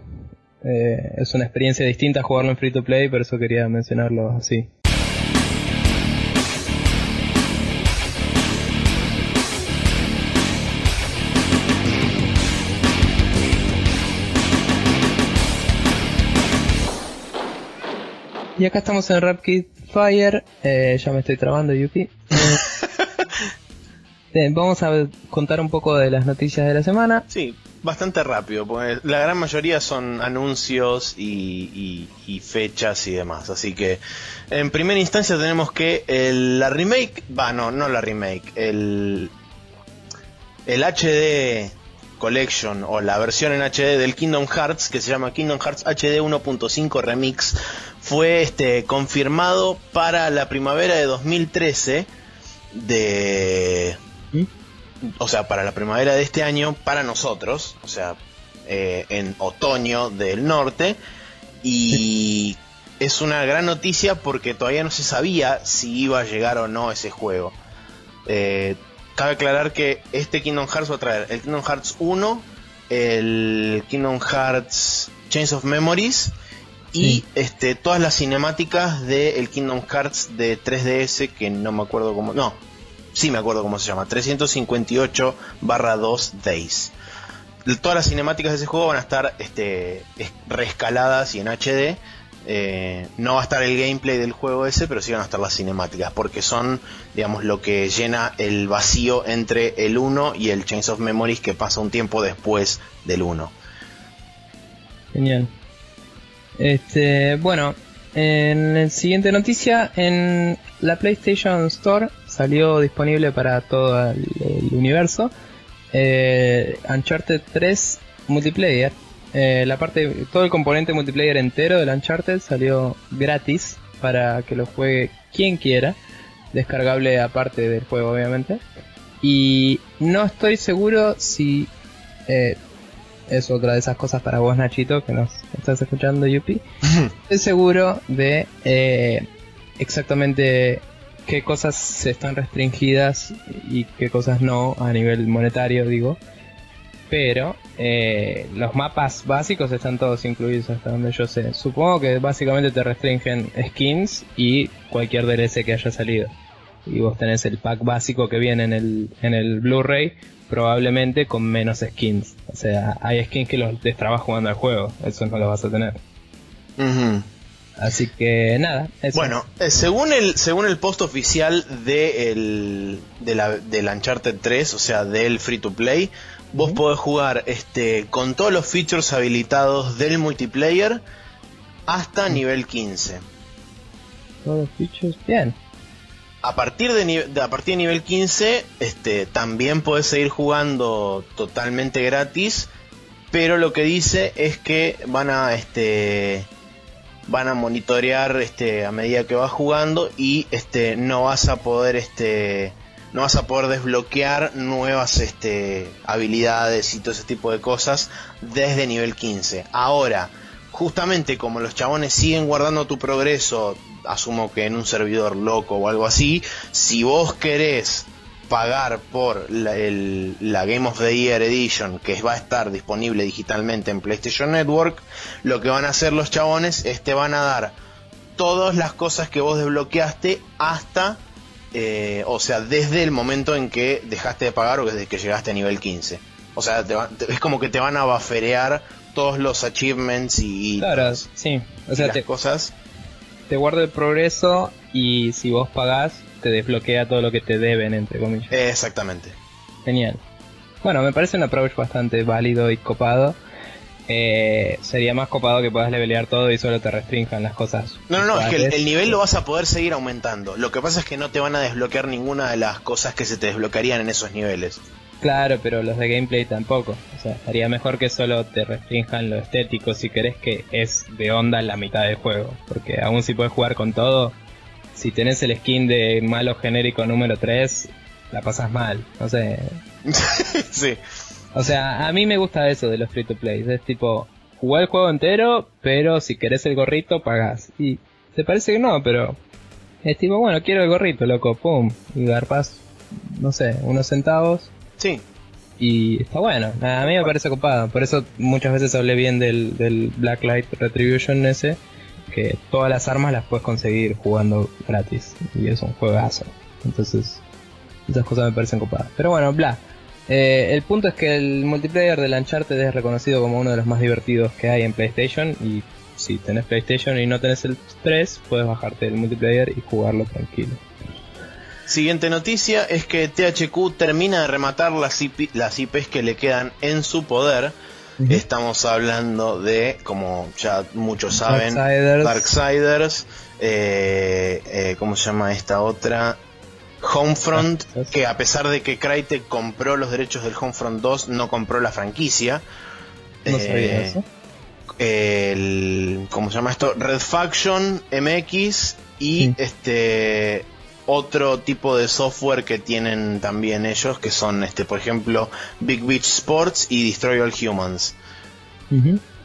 eh, es una experiencia distinta jugarlo en free to play, por eso quería mencionarlo así. Y acá estamos en Rapid Fire. eh, ya me estoy trabando, Yuki. Bien, vamos a contar un poco de las noticias de la semana. Sí, bastante rápido, porque la gran mayoría son anuncios y, y- y fechas y demás. Así que, en primera instancia tenemos que el- la remake, va, no, no la remake, el, el HD Collection o la versión en HD del Kingdom Hearts, que se llama Kingdom Hearts HD 1.5 Remix, fue este confirmado para la primavera de 2013 de o sea, para la primavera de este año, para nosotros, o sea, eh, en otoño del norte, y es una gran noticia porque todavía no se sabía si iba a llegar o no ese juego. Eh, cabe aclarar que este Kingdom Hearts va a traer el Kingdom Hearts 1, el Kingdom Hearts Chains of Memories y este todas las cinemáticas del Kingdom Hearts de 3DS que no me acuerdo cómo no sí me acuerdo cómo se llama 358 barra 2 Days. Todas las cinemáticas de ese juego van a estar este es- reescaladas y en HD Eh, no va a estar el gameplay del juego ese pero sí van a estar las cinemáticas porque son digamos lo que llena el vacío entre el 1 y el Chains of Memories que pasa un tiempo después del 1 Genial. Este, bueno, en la siguiente noticia, en la PlayStation Store salió disponible para todo el, universo eh, Uncharted 3 multiplayer. Eh, la parte, todo el componente multiplayer entero del Uncharted salió gratis para que lo juegue quien quiera, descargable aparte del juego obviamente. Y no estoy seguro si eh, es otra de esas cosas para vos, Nachito, que nos estás escuchando, Yupi. Estoy seguro de eh, exactamente qué cosas se están restringidas y qué cosas no a nivel monetario, digo. Pero eh, los mapas básicos están todos incluidos hasta donde yo sé. Supongo que básicamente te restringen skins y cualquier DLC que haya salido. Y vos tenés el pack básico que viene en el, en el Blu-ray, probablemente con menos skins. O sea, hay skins que los destrabas jugando al juego, eso no lo vas a tener. Así que nada, eso. Bueno, eh, según el según el post oficial de, el, de la, del Uncharted 3, o sea, del free to play, vos podés jugar este con todos los features habilitados del multiplayer hasta nivel 15. todos los features, bien. A partir de, a partir de nivel 15 este, también puedes seguir jugando totalmente gratis, pero lo que dice es que van a este van a monitorear este a medida que vas jugando y este no vas a poder este no vas a poder desbloquear nuevas este, habilidades y todo ese tipo de cosas desde nivel 15. Ahora, justamente como los chabones siguen guardando tu progreso, asumo que en un servidor loco o algo así, si vos querés pagar por la, la, Game of the Year Edition que va a estar disponible digitalmente en PlayStation Network, lo que van a hacer los chabones es te van a dar todas las cosas que vos desbloqueaste hasta eh, o sea, desde el momento en que dejaste de pagar o desde que llegaste a nivel 15. O sea, es como que te van a baferear todos los achievements y, claro, sí. o sea, te, cosas. Te guarda el progreso y si vos pagás, te desbloquea todo lo que te deben, entre comillas. Exactamente. Genial. Bueno, me parece un approach bastante válido y copado. Eh, sería más copado que puedas levelear todo y solo te restrinjan las cosas. No, no, no, es que el, nivel lo vas a poder seguir aumentando. Lo que pasa es que no te van a desbloquear ninguna de las cosas que se te desbloquearían en esos niveles. Claro, pero los de gameplay tampoco. O sea, estaría mejor que solo te restrinjan lo estético si querés que es de onda la mitad del juego. Porque aún si puedes jugar con todo, si tenés el skin de malo genérico número 3, la pasas mal. No sé. sí. O sea, a mí me gusta eso de los free to play. Es tipo, jugar el juego entero, pero si querés el gorrito, pagás. Y se parece que no, pero es tipo, bueno, quiero el gorrito, loco, pum. Y garpas, no sé, unos centavos. Sí. Y está bueno, a mí me parece copado. Por eso muchas veces hablé bien del, del Blacklight Retribution ese. Que todas las armas las puedes conseguir jugando gratis. Y es un juegazo. Entonces, esas cosas me parecen copadas. Pero bueno, bla. Eh, el punto es que el multiplayer de Uncharted es reconocido como uno de los más divertidos que hay en PlayStation y si tenés PlayStation y no tenés el 3, puedes bajarte el multiplayer y jugarlo tranquilo. Siguiente noticia es que THQ termina de rematar las, las IPs que le quedan en su poder. Estamos hablando de, como ya muchos saben, Darksiders, eh, eh, ¿cómo se llama esta otra? Homefront, ah, que a pesar de que Crytek compró los derechos del Homefront 2, no compró la franquicia. No sabía eh, eso. El, ¿Cómo se llama esto? Red Faction, MX y este otro tipo de software que tienen también ellos, que son, este, por ejemplo, Big Beach Sports y Destroy All Humans.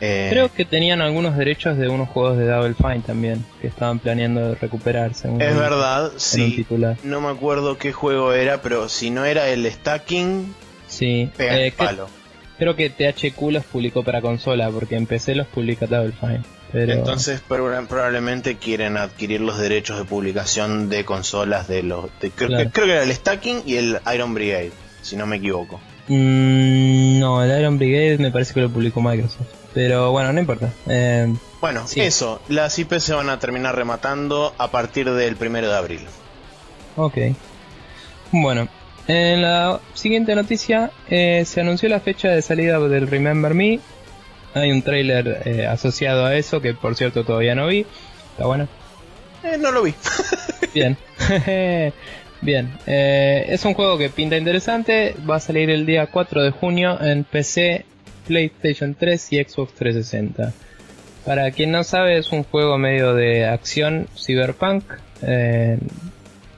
Eh, Creo que tenían algunos derechos de unos juegos de Double Fine también, que estaban planeando recuperarse. Es verdad, sí. No me acuerdo qué juego era, pero si no era el Stacking, sí. Eh, palo. Creo que THQ los publicó para consola, porque en PC los publica Double Fine. Entonces probablemente quieren adquirir los derechos de publicación de consolas de los... creo, que, era el Stacking y el Iron Brigade, si no me equivoco. Mm, no, el Iron Brigade me parece que lo publicó Microsoft. Pero bueno, no importa. Eh, bueno, eso. Las IP se van a terminar rematando a partir del primero de abril. Ok. Bueno, en la siguiente noticia eh, se anunció la fecha de salida del Remember Me. Hay un trailer eh, asociado a eso que por cierto todavía no vi. ¿Está bueno? no lo vi. Bien. Bien, eh, es un juego que pinta interesante, va a salir el día 4 de junio en PC, PlayStation 3 y Xbox 360. Para quien no sabe, es un juego medio de acción cyberpunk, eh,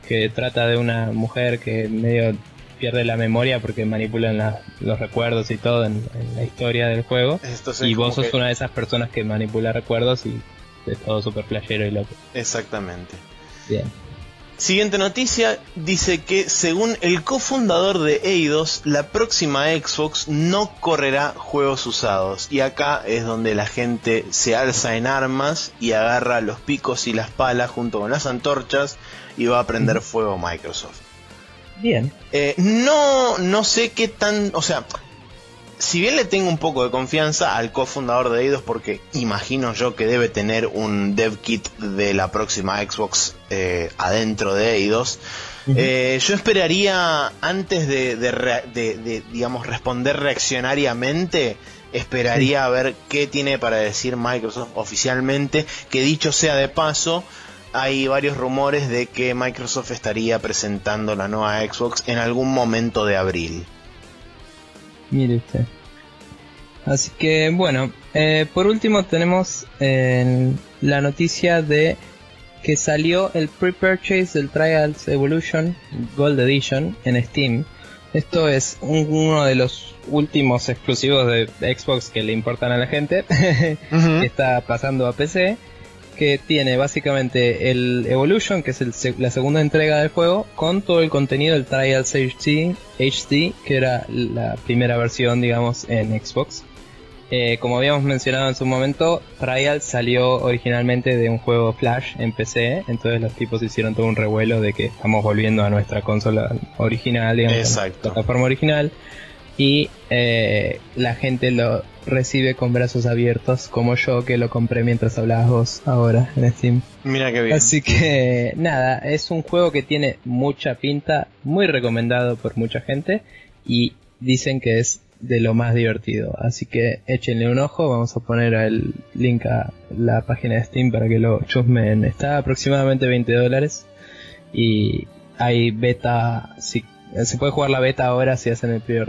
que trata de una mujer que medio pierde la memoria porque manipulan los recuerdos y todo en, la historia del juego. y vos sos una de esas personas que manipula recuerdos y es todo super playero y loco. Exactamente. Bien. Siguiente noticia dice que según el cofundador de Eidos, la próxima Xbox no correrá juegos usados. Y acá es donde la gente se alza en armas y agarra los picos y las palas junto con las antorchas y va a prender fuego Microsoft. Bien. Eh, no, no sé qué tan, o sea, si bien le tengo un poco de confianza al cofundador de Eidos, porque imagino yo que debe tener un dev kit de la próxima Xbox eh, adentro de Eidos, eh, yo esperaría, antes de, digamos, responder reaccionariamente, esperaría a ver qué tiene para decir Microsoft oficialmente, que dicho sea de paso, hay varios rumores de que Microsoft estaría presentando la nueva Xbox en algún momento de abril. Mire usted. Así que bueno, eh, por último tenemos eh, la noticia de que salió el pre-purchase del Trials Evolution Gold Edition en Steam. Esto es uno de los últimos exclusivos de Xbox que le importan a la gente, que está pasando a PC, que tiene básicamente el Evolution, que es la segunda entrega del juego, con todo el contenido del Trials HD, HD, que era la primera versión, digamos, en Xbox. Eh, como habíamos mencionado en su momento, Trial salió originalmente de un juego Flash en PC, entonces los tipos hicieron todo un revuelo de que estamos volviendo a nuestra consola original, digamos, a la plataforma original, y eh, la gente lo recibe con brazos abiertos, como yo que lo compré mientras hablabas vos ahora en Steam. Mira qué bien. Así que nada, es un juego que tiene mucha pinta, muy recomendado por mucha gente, y dicen que es de lo más divertido. Así que échenle un ojo, vamos a poner el link a la página de Steam para que lo chusmen. Está aproximadamente 20 dólares y hay beta, si, se puede jugar la beta ahora si hacen el pre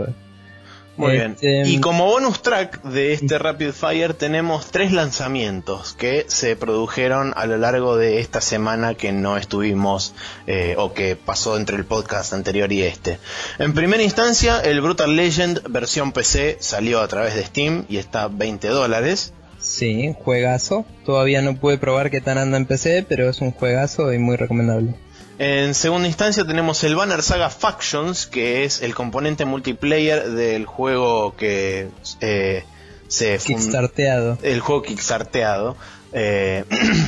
muy bien. Este, y como bonus track de este Rapid Fire tenemos tres lanzamientos que se produjeron a lo largo de esta semana que no estuvimos eh, o que pasó entre el podcast anterior y este. En primera instancia, el Brutal Legend versión PC salió a través de Steam y está 20 dólares. Sí, juegazo. Todavía no pude probar qué tan anda en PC, pero es un juegazo y muy recomendable. En segunda instancia tenemos el Banner Saga Factions, que es el componente multiplayer del juego que eh, se Kickstarteado. El juego Kickstarteado. Eh,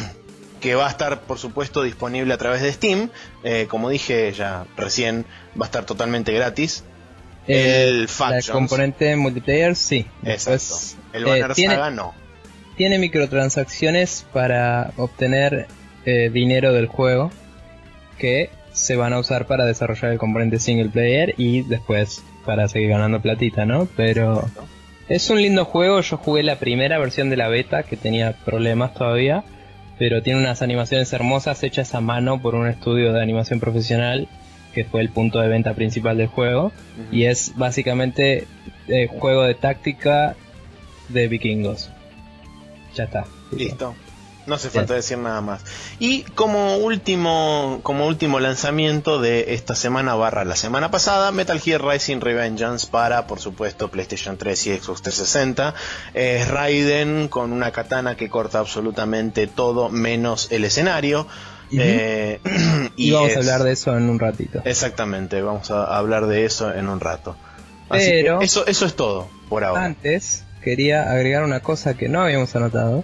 que va a estar por supuesto disponible a través de Steam. Eh, como dije ya recién, va a estar totalmente gratis. el Factions. El componente multiplayer, sí. Exacto. el Banner Saga no. Tiene microtransacciones para obtener dinero del juego que se van a usar para desarrollar el componente single player y después para seguir ganando platita, ¿no? Pero es un lindo juego, yo jugué la primera versión de la beta que tenía problemas todavía, pero tiene unas animaciones hermosas hechas a mano por un estudio de animación profesional que fue el punto de venta principal del juego y es básicamente eh, juego de táctica de vikingos. Ya está. Listo. No hace falta decir nada más. Y como último, como último lanzamiento de esta semana barra la semana pasada, Metal Gear Rising Revengeance para, por supuesto, PlayStation 3 y Xbox 360. Es Raiden con una katana que corta absolutamente todo menos el escenario. Eh, y, vamos a hablar de eso en un ratito. Exactamente, vamos a hablar de eso en un rato. Pero eso, eso es todo por ahora. Antes quería agregar una cosa que no habíamos anotado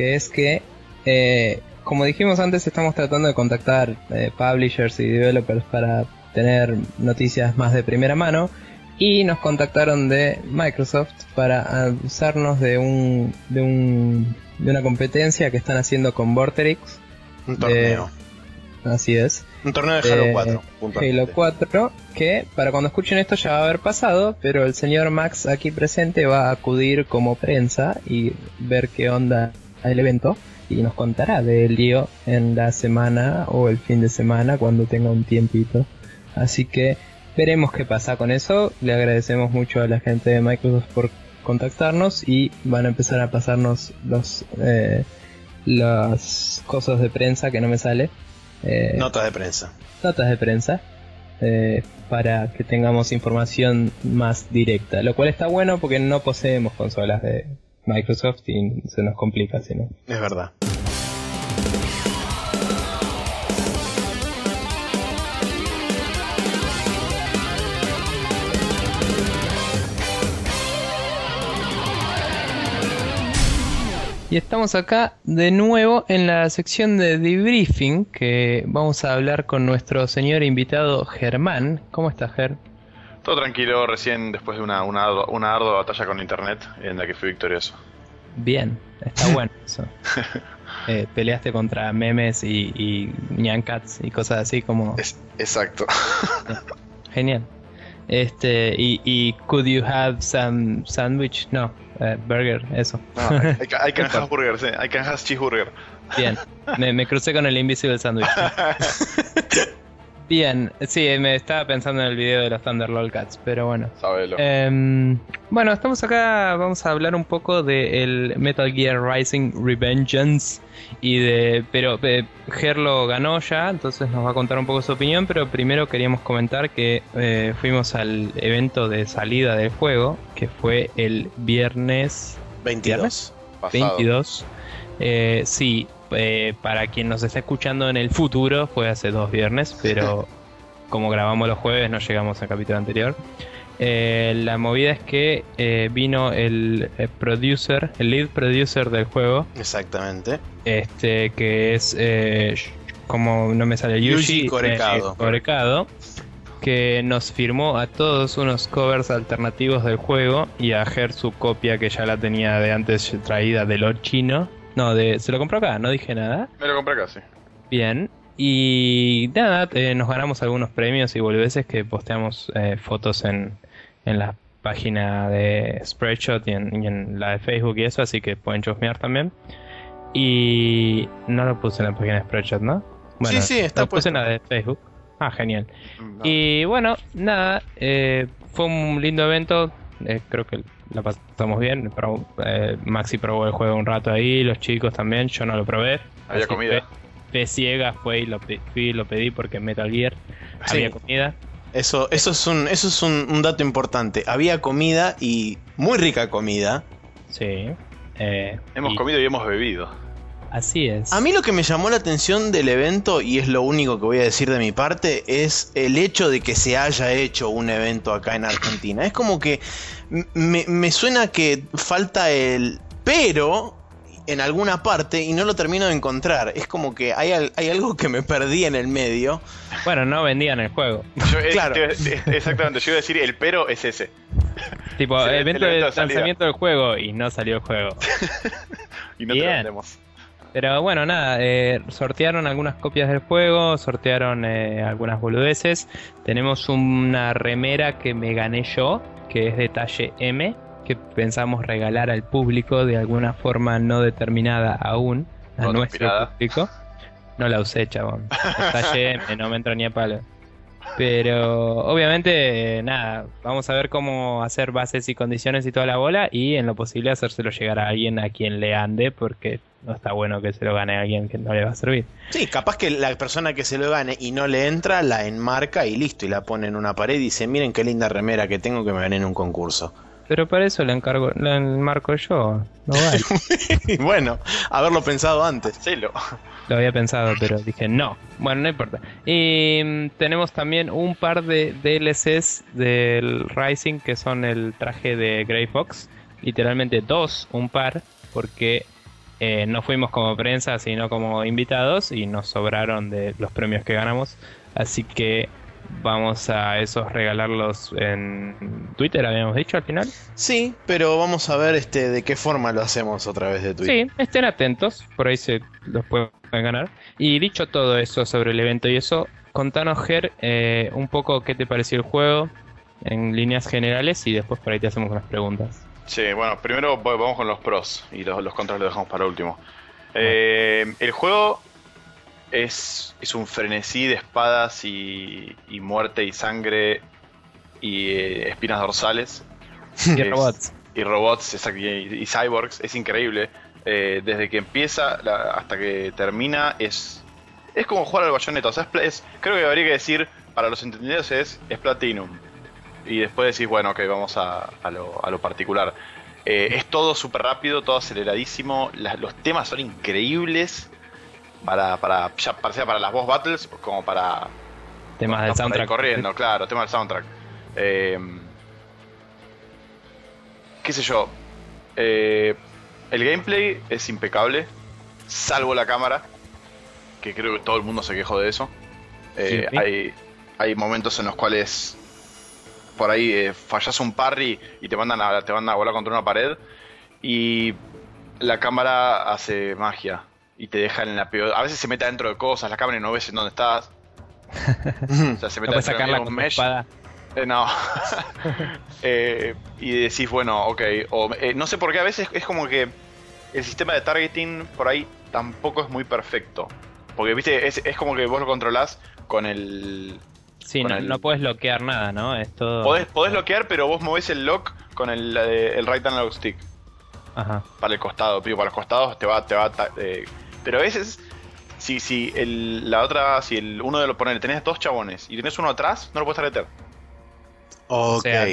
que es que, eh, como dijimos antes, estamos tratando de contactar eh, publishers y developers para tener noticias más de primera mano. Y nos contactaron de Microsoft para usarnos de un de un de una competencia que están haciendo con Vorterix. Un torneo. Así es. Un torneo de Halo 4 Halo 4 que para cuando escuchen esto ya va a haber pasado pero el señor Max aquí presente va a acudir como prensa y ver qué onda al evento y nos contará del lío en la semana o el fin de semana cuando tenga un tiempito. Así que veremos qué pasa con eso. Le agradecemos mucho a la gente de Microsoft por contactarnos y van a empezar a pasarnos los eh, las cosas de prensa que no me sale. Eh, notas de prensa. Notas de prensa. Eh, para que tengamos información más directa, lo cual está bueno porque no poseemos consolas de Microsoft y se nos complica, si no. Es verdad. Y estamos acá de nuevo en la sección de debriefing que vamos a hablar con nuestro señor invitado Germán. ¿Cómo estás, Ger? Todo tranquilo, recién después de una, una, una ardua batalla con internet en la que fui victorioso. Bien, está bueno eso. Eh, peleaste contra memes y, y ñancats y cosas así como... exacto. Genial. Este, y, y Could You Have Some Sandwich? No. eh, burger, eso. No, hay, hay, hay can have burger, sí. Hay can have cheeseburger. Bien, me, me crucé con el Invisible Sandwich. Bien, sí, me estaba pensando en el video de los Thunder Lolcats, pero bueno. Sabelo. Em, bueno, estamos acá, vamos a hablar un poco del Metal Gear Rising Revengeance y de, pero eh, Gerlo ganó ya, entonces nos va a contar un poco su opinión, pero primero queríamos comentar que eh, fuimos al evento de salida del juego, que fue el viernes 22. Pasado. 22. Eh, sí, eh, para quien nos está escuchando en el futuro, fue hace dos viernes, pero como grabamos los jueves no llegamos al capítulo anterior. Eh, la movida es que eh, vino el, el producer, el lead producer del juego, Exactamente. este que es como no me sale Yuji, Yuji Korekado, que nos firmó a todos unos covers alternativos del juego y a Ger su copia que ya la tenía de antes traída de lo chino. No, de, se lo compró acá, no dije nada. Me lo compré casi. Bien. Y nada, eh, nos ganamos algunos premios y boludeces que posteamos eh, fotos en, en la página de Spreadshot y en, y en la de Facebook y eso, así que pueden chusmear también. Y no lo puse en la página de Spreadshot, ¿no? Sí, sí, está lo puse puesto. en la de Facebook. Ah, genial. No. Y bueno, nada, eh, fue un lindo evento. eh, creo que la pasamos bien. Pro- eh, Maxi probó el juego un rato ahí, los chicos también. Yo no lo probé. Había comida. que Fe ciega fue y lo, fui y lo pedí porque en Metal Gear Sí. había comida. Eso, eso es, un, eso es un, un dato importante. Había comida y muy rica comida. Sí. eh, Hemos y comido y hemos bebido. Así es. A mí lo que me llamó la atención del evento, y es lo único que voy a decir de mi parte, es el hecho de que se haya hecho un evento acá en Argentina. Es como que me, me suena que falta el pero en alguna parte y no lo termino de encontrar. Es como que hay, hay algo que me perdí en el medio. Bueno, no vendían el juego. Yo, eh, Claro. te- te- exactamente, yo iba a decir el pero es ese. tipo, Sí, el evento de lanzamiento del juego y no salió el juego. Y no te lo vendemos. Pero bueno, nada, eh, sortearon algunas copias del juego, sortearon eh, algunas boludeces. Tenemos una remera que me gané yo, que es de talle M, que pensamos regalar al público de alguna forma no determinada aún, a No nuestro público. No la usé, chabón. Talle M, no me entró ni a palo. Pero obviamente, nada, vamos a ver cómo hacer bases y condiciones y toda la bola y en lo posible hacérselo llegar a alguien a quien le ande porque no está bueno que se lo gane a alguien que no le va a servir. Sí, capaz que la persona que se lo gane y no le entra, la enmarca y listo, y la pone en una pared y dice, miren qué linda remera que tengo que me gané en un concurso. Pero para eso le encargo, le enmarco yo, no vale. Bueno, haberlo pensado antes. Hacelo. Lo había pensado, pero dije no. Bueno, no importa. Y mm, tenemos también un par de DLCs del Rising que son el traje de Grey Fox. Literalmente dos, un par, porque eh, no fuimos como prensa, sino como invitados y nos sobraron de los premios que ganamos. Así que vamos a esos regalarlos en Twitter, habíamos dicho al final. Sí, pero vamos a ver este de qué forma lo hacemos otra vez de Twitter. Sí, estén atentos, por ahí se los pueden ganar. Y dicho todo eso sobre el evento y eso, contanos, Ger, eh, un poco qué te pareció el juego en líneas generales y después por ahí te hacemos unas preguntas. Sí, bueno, primero va- vamos con los pros y los, los contras los dejamos para último. Eh, el juego es, es un frenesí de espadas y, y muerte y sangre y eh, espinas dorsales. Y Es- robots. Y robots exacto, y, y cyborgs, es increíble. Eh, desde que empieza la- hasta que termina es es como jugar al bayoneta. O sea, es- creo que habría que decir, para los entendidos es, es Platinum. Y después decís, bueno, ok, vamos a, a lo, a lo particular. Eh, es todo súper rápido, todo aceleradísimo. la- los temas son increíbles. Para, para, ya para, para las boss battles como para Temas del soundtrack. corriendo, claro, tema del soundtrack. Eh, qué sé yo. eh, el gameplay es impecable, salvo la cámara, que creo que todo el mundo se quejó de eso. Eh, Sí. hay, hay momentos en los cuales por ahí eh, fallas un parry y te mandan a, te mandan a volar contra una pared y la cámara hace magia y te deja en la peor. A veces se mete dentro de cosas, la cámara y no ves en dónde estás. O sea, se No mete puedes dentro de un mesh. espada. Eh, no. Eh, y decís, bueno, ok. O, eh, no sé por qué a veces es como que el sistema de targeting por ahí tampoco es muy perfecto. Porque, viste, es, es como que vos lo controlás con el. Sí, no, el- no puedes bloquear nada, ¿no? Es todo... Podés, podés bloquear, pero vos movés el lock con el, el right analog stick. Ajá. Para el costado, pido, para los costados te va, te va. ta- eh, pero a veces. Si, si el, la otra, si el uno de los poner, tenés dos chabones y tenés uno atrás, no lo puedes targetear. Ok. sea,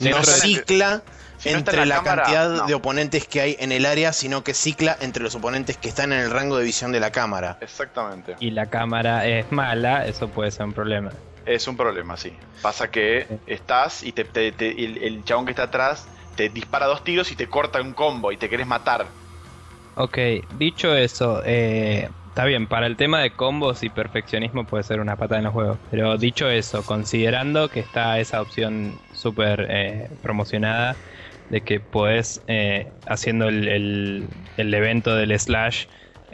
no cicla si no está entre en la, la cámara, cantidad no. de oponentes que hay en el área, sino que cicla entre los oponentes que están en el rango de visión de la cámara. Exactamente. Y la cámara es mala, eso puede ser un problema. Es un problema, sí. Pasa que estás y te, te- te- el, chabón que está atrás te dispara dos tiros y te corta un combo y te querés matar. Ok, dicho eso, eh, está bien, para el tema de combos y perfeccionismo puede ser una pata en los juegos, pero dicho eso, considerando que está esa opción súper eh, promocionada de que podés, eh, haciendo el, el- el evento del slash,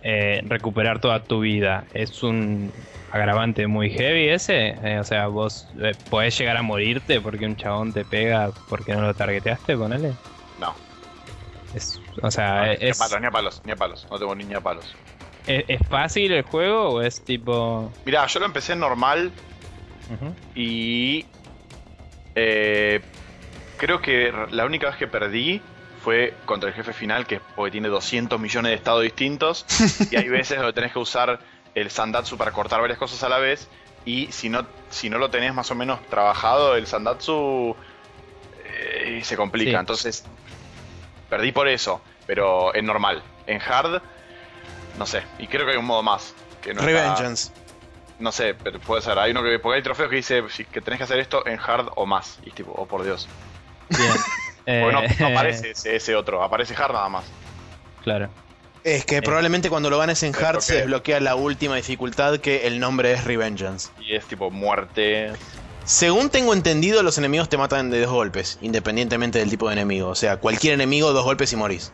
eh, recuperar toda tu vida, es un agravante muy heavy ese, Eh, o sea, vos eh, podés llegar a morirte porque un chabón te pega porque no lo targeteaste, ponele. No. Es, o sea, No, ni a es... palos, ni a palos, ni a palos. No tengo ni a palos. ¿Es, es fácil el juego o es tipo.? Mirá, yo lo empecé normal y. eh, creo que la única vez que perdí fue contra el jefe final, que es porque tiene 200 millones de estados distintos. y hay veces donde tenés que usar el Sandatsu para cortar varias cosas a la vez. Y si no, si no lo tenés más o menos trabajado, el Sandatsu eh, se complica. Sí. Entonces, perdí por eso, pero en normal. En hard, no sé. Y creo que hay un modo más. Que no está- Revengeance. no sé, pero puede ser. Hay uno que. Porque hay trofeos que dice si- que tenés que hacer esto en hard o más. Y tipo, oh por Dios. Bien. Porque no, Eh, no aparece ese, ese otro, aparece hard nada más. Claro. Es que probablemente cuando lo ganes en Pero Hard se que- desbloquea la última dificultad que el nombre es Revengeance. Y es tipo muerte. Según tengo entendido, los enemigos te matan de dos golpes, independientemente del tipo de enemigo. O sea, cualquier enemigo, dos golpes y morís.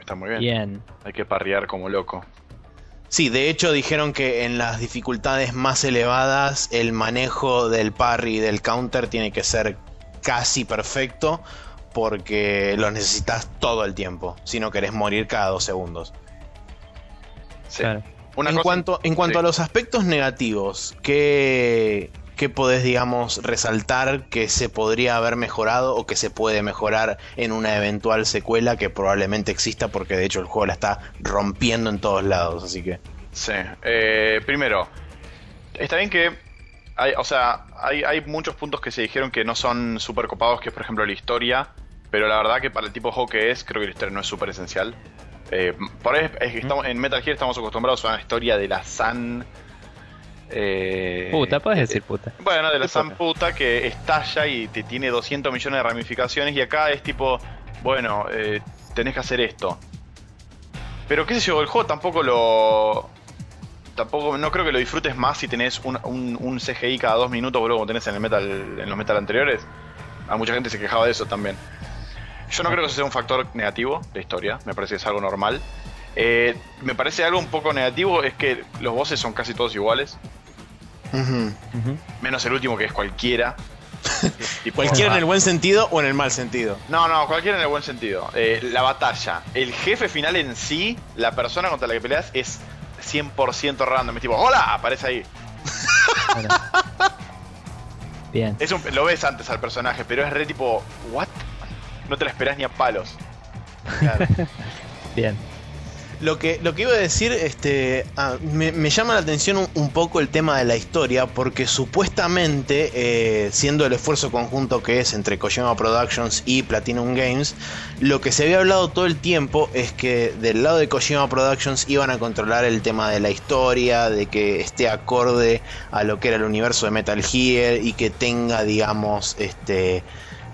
Está muy bien. Bien. Hay que parrear como loco. Sí, de hecho dijeron que en las dificultades más elevadas el manejo del parry y del counter tiene que ser casi perfecto porque lo necesitas todo el tiempo, si no querés morir cada dos segundos. Sí. Claro. Una en, cosa- cuanto, en cuanto sí. a los aspectos negativos, ¿qué, ¿qué podés, digamos, resaltar que se podría haber mejorado o que se puede mejorar en una eventual secuela que probablemente exista porque de hecho el juego la está rompiendo en todos lados? Así que... Sí. Eh, primero, está bien que. Hay, o sea, hay, hay muchos puntos que se dijeron que no son súper copados, que es por ejemplo la historia. Pero la verdad que para el tipo de juego que es, creo que la historia no es súper esencial. Eh, por ahí es que estamos, en Metal Gear estamos acostumbrados a una historia de la San. eh, Puta, puedes eh, decir puta. Bueno, de la ¿Qué San puta? puta que estalla y te tiene 200 millones de ramificaciones. Y acá es tipo, bueno, eh, tenés que hacer esto. Pero qué sé yo, el juego tampoco lo. Tampoco, no creo que lo disfrutes más si tenés un, un- un CGI cada dos minutos, boludo, como tenés en, el metal, en los metal anteriores. A mucha gente se quejaba de eso también. Yo no creo que eso sea un factor negativo de historia, me parece que es algo normal. Eh, me parece algo un poco negativo es que los bosses son casi todos iguales, menos el último que es cualquiera. Tipo- Cualquiera en el buen sentido o en el mal sentido. No, no, cualquiera en el buen sentido. Eh, la batalla, el jefe final en sí, la persona contra la que peleas es 100% random. Es tipo, ¡Hola! Aparece ahí. Bien. Es un- lo ves antes al personaje, pero es re tipo, ¿what? No te la esperás ni a palos. Bien. Lo que, lo que iba a decir, este, ah, me, me llama la atención un, un poco el tema de la historia, porque supuestamente, eh, siendo el esfuerzo conjunto que es entre Kojima Productions y Platinum Games, lo que se había hablado todo el tiempo es que del lado de Kojima Productions iban a controlar el tema de la historia, de que esté acorde a lo que era el universo de Metal Gear y que tenga, digamos, este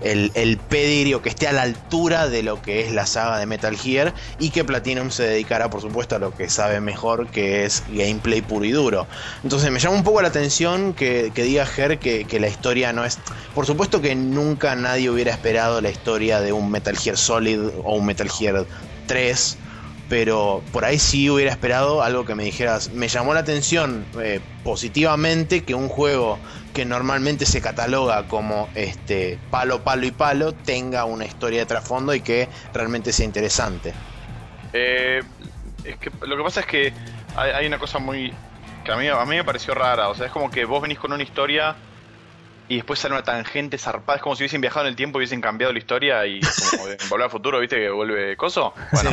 el, el pedigree o que esté a la altura de lo que es la saga de Metal Gear y que Platinum se dedicará por supuesto a lo que sabe mejor que es gameplay puro y duro. Entonces me llama un poco la atención que, que diga Ger que, que la historia no es... Por supuesto que nunca nadie hubiera esperado la historia de un Metal Gear Solid o un Metal Gear 3 pero por ahí sí hubiera esperado algo que me dijeras. Me llamó la atención eh, positivamente que un juego que normalmente se cataloga como este palo, palo y palo tenga una historia de trasfondo y que realmente sea interesante. Eh, es que lo que pasa es que hay, hay una cosa muy que a mí, a mí me pareció rara. O sea, es como que vos venís con una historia y después sale una tangente zarpada. Es como si hubiesen viajado en el tiempo y hubiesen cambiado la historia y como en Volver al Futuro, ¿viste? Que vuelve coso. Bueno,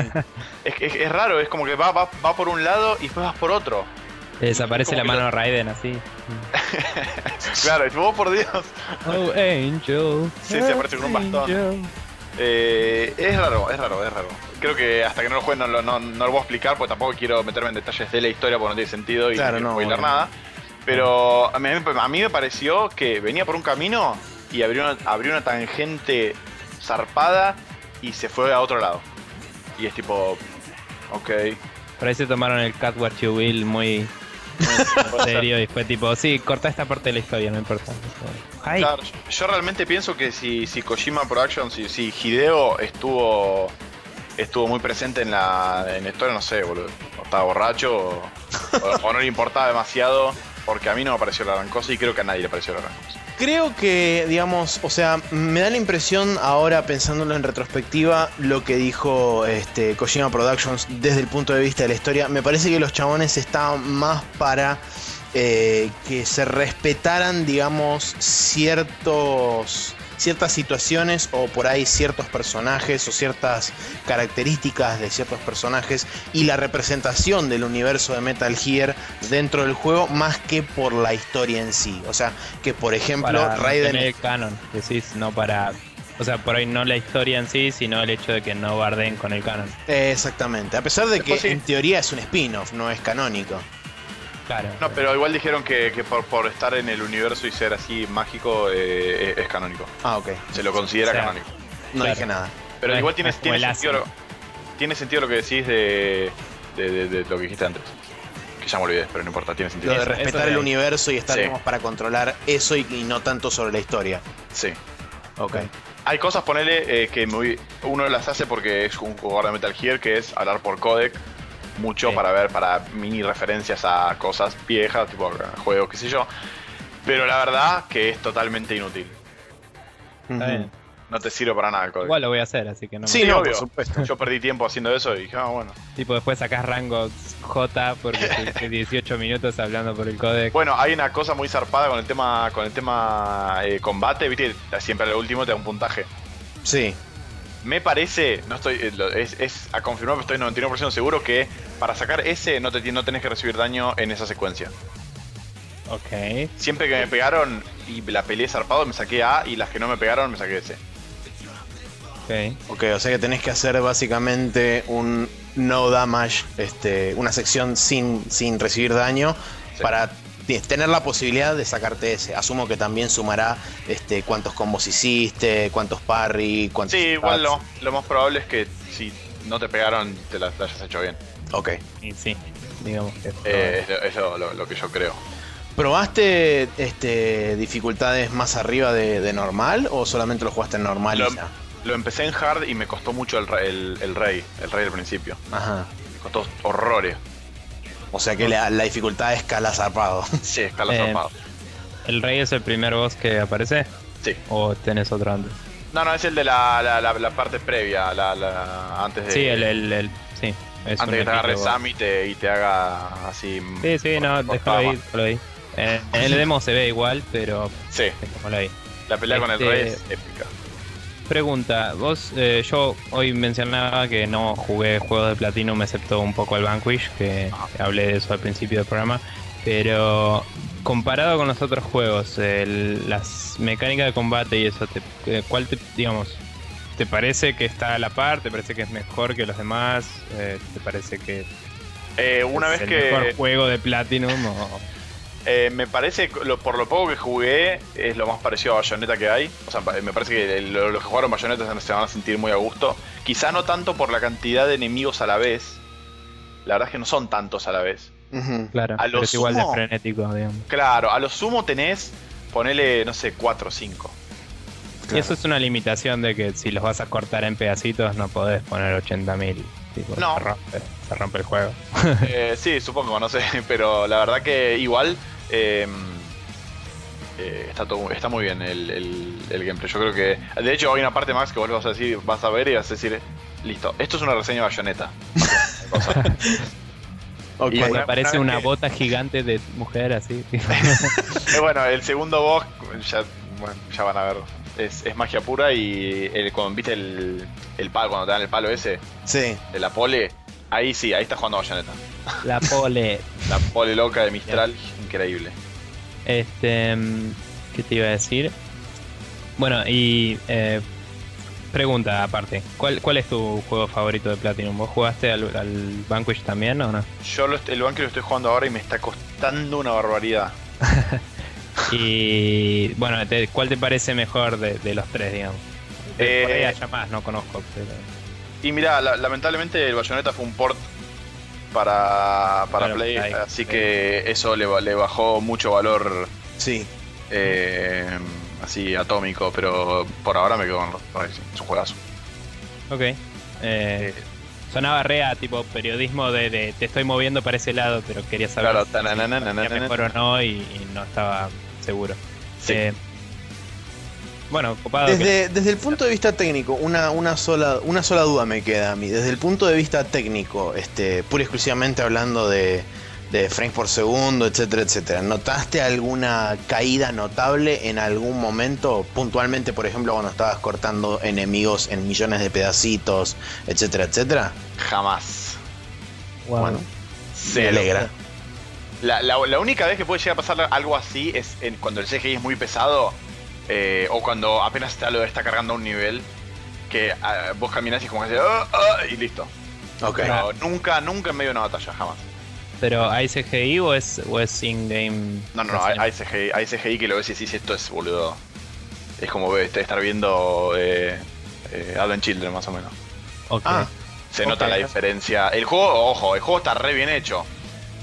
es, es, es raro, es como que va, va, va por un lado y después vas por otro. Desaparece la mano lo- Raiden así. claro, y vos por Dios. Oh, Angel. Sí, sí, aparece con un bastón. Eh, es raro, es raro, es raro. Creo que hasta que no lo juegue no, lo- no, no lo voy a explicar porque tampoco quiero meterme en detalles de la historia porque no tiene sentido y Claro, no spoiler bueno. nada. Pero a mí, a mí me pareció que venía por un camino y abrió una, abrió una tangente zarpada y se fue a otro lado. Y es tipo, ok. Por ahí se tomaron el Cat What You Will muy, serio y fue tipo, sí, corta esta parte de la historia, no importa. Claro, yo realmente pienso que si, si Kojima Productions, si, si Hideo estuvo estuvo muy presente en la, en la historia, no sé, boludo. O estaba borracho o- o no le importaba demasiado, porque a mí no me pareció la gran cosa y creo que a nadie le pareció la gran cosa. Creo que, digamos, o sea, me da la impresión ahora pensándolo en retrospectiva, lo que dijo este, Kojima Productions desde el punto de vista de la historia, me parece que los chabones estaban más para eh, que se respetaran, digamos, ciertos ciertas situaciones o por ahí ciertos personajes o ciertas características de ciertos personajes y la representación del universo de Metal Gear dentro del juego más que por la historia en sí. O sea, que por ejemplo para Raiden el canon, decís, no para... O sea, por ahí no la historia en sí, sino el hecho de que no barden con el canon. Exactamente, a pesar de que en teoría es un spin-off, no es canónico. Claro. No, pero igual dijeron que, que por, por estar en el universo y ser así mágico eh, es, es canónico. Ah, ok. Se lo considera O sea, canónico. No Claro. dije nada. Pero no igual es- tiene, tiene, sentido lo, Asimo. tiene sentido lo que decís de, de, de- de lo que dijiste antes. Que ya me olvidé, pero no importa, tiene Lo sentido. de Eso- respetar eso de el universo y estar Sí. digamos, para controlar eso y, y no tanto sobre la historia. Sí. Ok. Hay cosas, ponele, eh, que muy- uno las hace porque es un jugador de Metal Gear, que es hablar por codec mucho Sí. para ver, para mini referencias a cosas viejas, tipo juegos, qué sé yo. Pero la verdad que es totalmente inútil. Está bien. No te sirve para nada el codec. Igual lo voy a hacer, así que no me... Sí, obvio. por supuesto. Yo perdí tiempo haciendo eso y dije, ah, bueno. Tipo, después sacás rango J porque estuviste 18 minutos hablando por el codec. Bueno, hay una cosa muy zarpada con el tema con el tema eh, combate, viste, siempre al último te da un puntaje. Sí. Me parece, no estoy, eh, es, es a confirmar, pero estoy 99% seguro que para sacar ese no, te, no tenés que recibir daño en esa secuencia. Ok. Siempre que me pegaron y la peleé zarpado, me saqué A y las que no me pegaron, me saqué C. Ok. Ok, o sea que tenés que hacer básicamente un no damage, este, una sección sin, sin recibir daño Sí. para tener la posibilidad de sacarte ese. Asumo que también sumará este, cuántos combos hiciste, cuántos parry, cuántos. Sí, igual lo, lo más probable es que si no te pegaron, te la, la hayas hecho bien. Ok. Y sí, digamos que... Eh, es lo- es lo, lo- lo que yo creo. ¿Probaste este, dificultades más arriba de, de normal o solamente lo jugaste en normal? y Lo, ya? lo empecé en hard y me costó mucho el, el, el rey, el rey del principio. Ajá. Me costó horrores. O sea que la, la dificultad escala zarpado. Sí, escala Eh, zarpado. ¿El rey es el primer boss que aparece? Sí. ¿O tenés otro antes? No, no, es el de la, la, la- la parte previa, la, la- antes de, Sí, el, el, el- sí. Es antes que te agarre. Sam y te, y te haga así. Sí, sí, no, por- déjalo ahí, déjalo ahí. Eh, en el demo se ve igual, pero Sí, ahí. la pelea con el Este- rey es épica. Pregunta, vos, eh, yo hoy mencionaba que no jugué juegos de Platinum excepto un poco el Vanquish, que Ah. hablé de eso al principio del programa, pero comparado con los otros juegos, el- las mecánicas de combate y eso, te, eh, ¿cuál te, digamos, te parece que está a la par? ¿Te parece que es mejor que los demás? Eh, ¿Te parece que Eh, una es vez el mejor que. juego de Platinum? O... eh, me parece, que lo- por lo poco que jugué, es lo más parecido a Bayonetta que hay. O sea, pa- me parece que lo- los que jugaron Bayonetta se- se van a sentir muy a gusto. Quizá no tanto por la cantidad de enemigos a la vez. La verdad es que no son tantos a la vez. Claro, A lo pero es igual de sumo- frenético, digamos. Claro, a lo sumo tenés, ponele, no sé, 4 o 5. Y eso es una limitación de que si los vas a cortar en pedacitos no podés poner 80.000 Tipo, No. Se rompe, se rompe el juego. Eh, sí, supongo, no sé, pero la verdad que igual eh, eh, está todo, está muy bien el, el- el gameplay. Yo creo que, de hecho, hay una parte más que vos vas a decir, vas a ver y vas a decir, listo, esto es una reseña de bayoneta. Cosa. Ok. Y Cuando una- aparece una una vez que- bota gigante de mujer así. Eh, bueno, el segundo boss, ya, bueno, ya van a ver, es, es magia pura y el, cuando viste el, el palo, cuando te dan el palo ese, Sí. de la pole, ahí sí, ahí estás jugando bayoneta. La pole. La pole loca de Mistral, increíble. Este, mm, ¿qué te iba a decir? Bueno, y eh, pregunta aparte, ¿cuál, ¿cuál es tu juego favorito de Platinum? ¿Vos jugaste al, al Vanquish también o no? Yo lo el banco lo estoy jugando ahora y me está costando una barbaridad. Y bueno, te- ¿cuál te parece mejor de, de los tres, digamos? Eh, Por ahí haya más, no conozco. Pero... Y mira, la- lamentablemente el Bayonetta fue un port para, para Claro, Play, ahí, así sí. que eso le, le bajó mucho valor Sí. eh, así atómico, pero por ahora me quedo con Rising, es un juegazo. Ok. Eh, sonaba re a tipo periodismo de, de te estoy moviendo para ese lado, pero quería saber Claro, si- si mejor o no y, y no estaba seguro. Sí. Eh, bueno, copado. que- Desde, desde el punto de vista técnico, una, una, sola, una sola duda me queda a mí. Desde el punto de vista técnico, este, pura y exclusivamente hablando de, de frames por segundo, etcétera, etcétera. ¿Notaste alguna caída notable en algún momento? Puntualmente, por ejemplo, cuando estabas cortando enemigos en millones de pedacitos, etcétera, etcétera. Jamás. Wow. Bueno, Se me alegra. La, la- la única vez que puede llegar a pasar algo así es en- cuando el CGI es muy pesado eh, o cuando apenas está, lo está cargando a un nivel que ah, vos caminás y es como que hace, "Ah, ah", y listo. Ok. Pero nunca, nunca en medio de una batalla, jamás. Pero ¿hay CGI o es, o es in-game? No, no, no, hay, hay CGI, hay CGI que lo ves y decís esto es boludo. Es como estar viendo eh, eh, Advent Children más o menos. Ah, Se nota la diferencia. El juego, ojo, el juego está re bien hecho.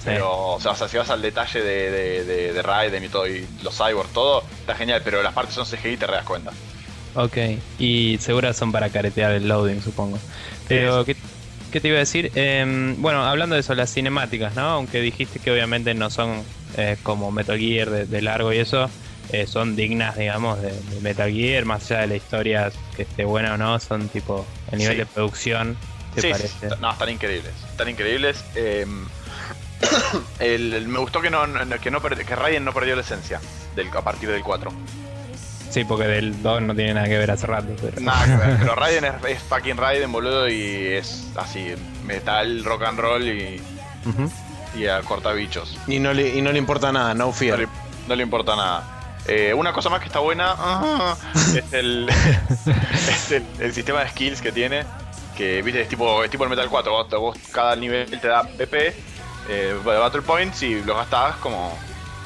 Sí. Pero, o sea, o sea, si vas al detalle de, de, de, de Raiden y todo, y los cyborgs, todo, está genial, pero las partes son CGI y te das cuenta. Ok. Y seguras son para caretear el loading, supongo. Pero, ¿qué, qué te iba a decir? Em, bueno, hablando de eso, las cinemáticas, ¿no? Aunque dijiste que obviamente no son eh, como Metal Gear de, de largo y eso, eh, son dignas, digamos, de, de Metal Gear, más allá de la historia que esté buena o no, son tipo el nivel Sí. de producción, ¿te Sí, parece? no, están increíbles. Están increíbles. el- el- me gustó que no, no- que, no que Raiden no perdió la esencia del, a partir del 4. Sí, porque del 2 no tiene nada que ver hace rato. Pero... Nada pero Raiden es, es fucking Raiden, boludo, y es así, metal, rock and roll y, Ujú. y a cortabichos. Y no le, y no le importa nada, no No fear. le, no le importa nada. Eh, una cosa más que está buena ah, es, el, es el, el sistema de skills que tiene. Que viste, es tipo, es tipo el Metal 4. Vos, vos cada nivel te da PP, eh, Battle Points, y los gastás como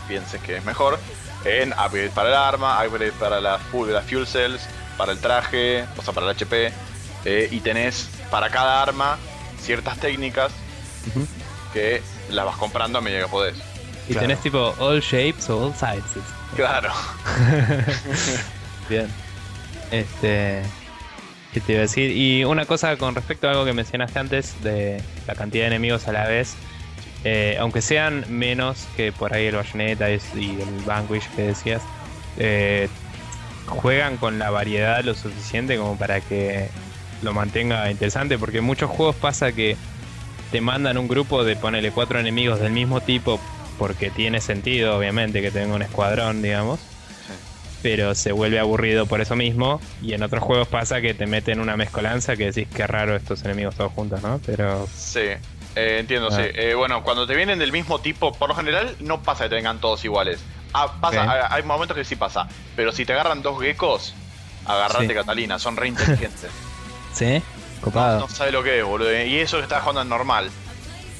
pienses que es mejor. En upgrade para el arma, upgrade para las fuel, las fuel cells, para el traje, o sea, para el HP. eh, y tenés para cada arma ciertas técnicas que las vas comprando a medida que podés. Y Claro. tenés tipo all shapes o all sizes. Claro. Bien. Este. ¿Qué te iba a decir? Y una cosa con respecto a algo que mencionaste antes de la cantidad de enemigos a la vez. Eh, aunque sean menos que por ahí el Bayonetta y el Vanquish que decías, eh, juegan con la variedad lo suficiente como para que lo mantenga interesante. Porque en muchos juegos pasa que te mandan un grupo de ponele cuatro enemigos del mismo tipo porque tiene sentido, obviamente, que tenga un escuadrón, digamos pero se vuelve aburrido por eso mismo. Y en otros juegos pasa que te meten una mezcolanza que decís que raro estos enemigos todos juntos, ¿no? Pero Sí, eh, entiendo, Ah. sí. Eh, bueno, cuando te vienen del mismo tipo, por lo general no pasa que te vengan todos iguales. Ah, pasa, Ok. hay, momentos que sí pasa. Pero si te agarran dos geckos, agarrate Sí. Catalina, son re inteligentes. sí, no, copado. no sabe lo que es, boludo. Y eso que estás jugando en normal.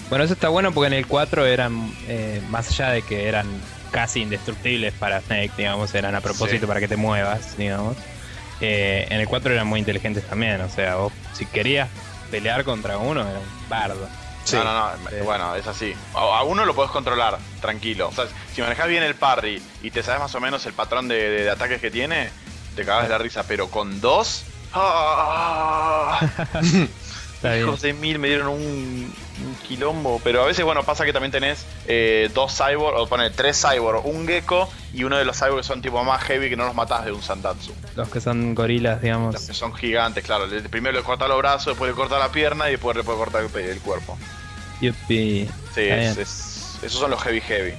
Bueno, eso está bueno porque en el 4 eran, eh, más allá de que eran casi indestructibles para Snake, digamos, eran a propósito Sí. para que te muevas, digamos. Eh, en el 4 eran muy inteligentes también, o sea, vos si querías pelear contra uno, era un bardo. Sí. No, no, no. Sí. Bueno, es así. A, uno lo podés controlar, tranquilo. O sea, si manejas bien el parry y te sabes más o menos el patrón de, de- de ataques que tiene, te cagas de la risa. Pero con dos. ¡ah! Hijos de mil me dieron un, un quilombo. Pero a veces, bueno, pasa que también tenés eh, dos cyborg, o pone tres cyborg, un gecko y uno de los cyborg que son tipo más heavy que no los matás de un Sandatsu. Los que son gorilas, digamos. Los que son gigantes, claro. Primero le corta los brazos, después le corta la pierna y después le puede cortar el, el cuerpo. Yupi. Sí, es- es- esos son los heavy heavy.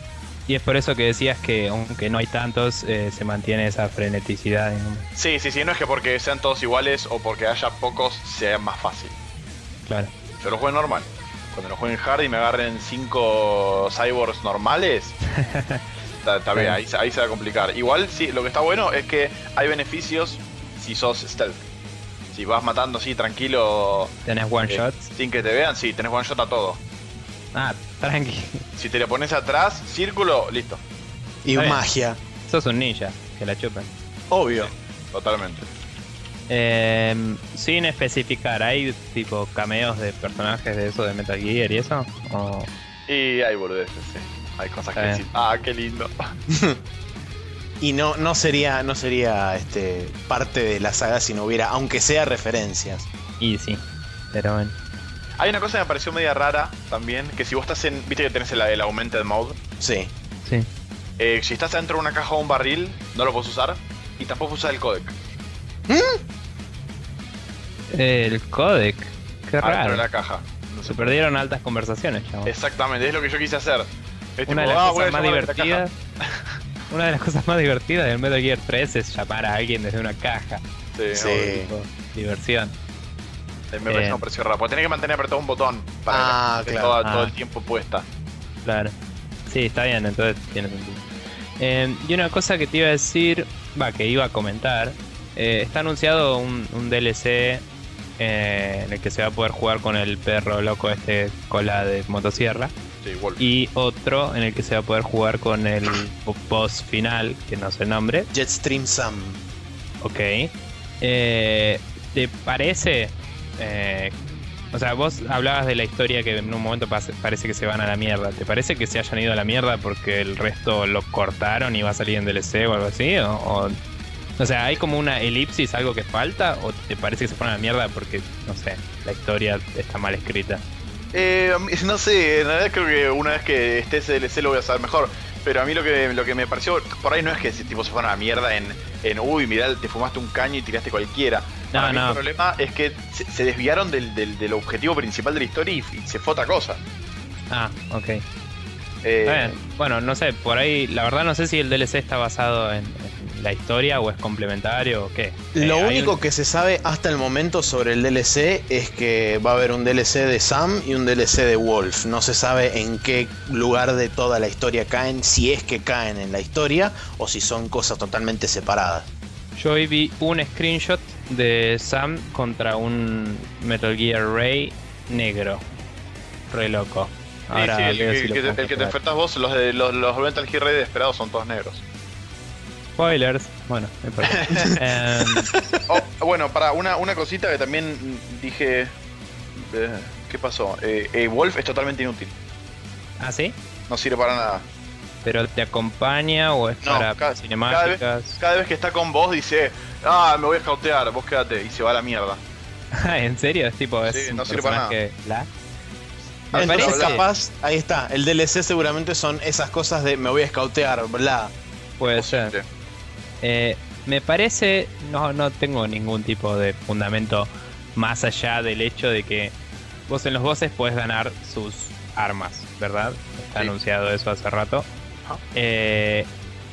Y es por eso que decías que aunque no hay tantos, eh, se mantiene esa freneticidad. Sí, sí, sí, no es que porque sean todos iguales o porque haya pocos sea más fácil. Claro. Yo lo juego normal. Cuando lo jueguen hard y me agarren 5 cyborgs normales, está, está bien, ahí, se- ahí se va a complicar. Igual, sí, lo que está bueno es que hay beneficios si sos stealth. Si vas matando así tranquilo, Tenés one eh, shots. sin que te vean, sí, tenés one shot a todo. Ah, tranqui. Si te le pones atrás, círculo, listo. Y Está bien. magia, Sos un ninja, que la chupen. obvio. Totalmente. Eh, sin especificar, ¿hay tipo cameos de personajes de eso, de Metal Gear y eso? O- Y hay boludeces, sí. Hay cosas Está que bien. decir, ah, qué lindo. Y no, no sería, no sería este, parte de la saga si no hubiera, aunque sea referencias. Y sí, pero bueno. Hay una cosa que me pareció media rara también, que si vos estás en, viste que tenés el, el augmented mode, Sí. Sí. eh, si estás dentro de una caja o un barril, no lo puedes usar y tampoco usar el codec. El codec. Qué adentro raro. de la caja. No sé Se perdieron altas conversaciones, chavo. Exactamente, es lo que yo quise hacer. Es Una de tipo, las ah, cosas más divertidas. Una de las cosas más divertidas del Metal Gear 3 es llamar a alguien desde una caja. Sí, Sí. Tipo, diversión. Me parece Eh. un precio raro. Porque tenés que mantener apretado un botón para Ah, que esté claro. toda- Ah. todo el tiempo puesta. Claro. Sí, está bien, entonces tiene sentido. Eh, y una cosa que te iba a decir, va, que iba a comentar, eh, está anunciado un, un DLC eh, en el que se va a poder jugar con el perro loco este cola de motosierra Sí, Wolf. y otro en el que se va a poder jugar con el boss final, que no sé el nombre. Jetstream Sam. Ok. Eh, ¿Te parece? Eh, o sea, vos hablabas de la historia que en un momento parece que se van a la mierda. ¿Te parece que se hayan ido a la mierda porque el resto lo cortaron y va a salir en DLC o algo así? ¿O, o, o sea, ¿hay como una elipsis, algo que falta? ¿O te parece que se fueron a la mierda porque, no sé, la historia está mal escrita? Eh, no sé, en realidad creo que una vez que esté ese DLC lo voy a saber mejor. Pero a mí lo que, lo que me pareció, por ahí no es que ese tipo se fueron a la mierda en, en uy, mirá, te fumaste un caño y tiraste cualquiera. No, Para mí no. el problema es que se, se desviaron del, del- del objetivo principal de la historia y, y se fue otra cosa. Ah, ok. Eh. Bueno, no sé, por ahí, la verdad no sé si el DLC está basado en la historia o es complementario o qué. Lo Eh, hay único un- que se sabe hasta el momento sobre el DLC es que va a haber un DLC de Sam y un DLC de Wolf. No se sabe en qué lugar de toda la historia caen, si es que caen en la historia o si son cosas totalmente separadas. Yo hoy vi un screenshot de Sam contra un Metal Gear Ray negro. Re loco. Ahora sí, el, veo el si lo que, el que te enfrentas vos, los de los, los Metal Gear Ray esperados son todos negros. Spoilers. Bueno, no importa. Em, Oh, bueno, para una, una cosita que también dije. eh, ¿Qué pasó? Eh, eh, Wolf es totalmente inútil. ¿Ah, sí? No sirve para nada. ¿Pero te acompaña o es No, para cada- cinemáticas? Cada vez que está con vos dice, ah, me voy a escautear, vos quédate, y se va a la mierda. ¿En serio? Es tipo, es Sí, un no sirve para personaje Black. Ah, Me Entonces, parece- capaz, ahí está, el DLC seguramente son esas cosas de me voy a escautear, bla. Puede ser. Eh, me parece, no, no tengo ningún tipo de fundamento más allá del hecho de que vos en los bosses puedes ganar sus armas, ¿verdad? Está Sí. anunciado eso hace rato. Eh,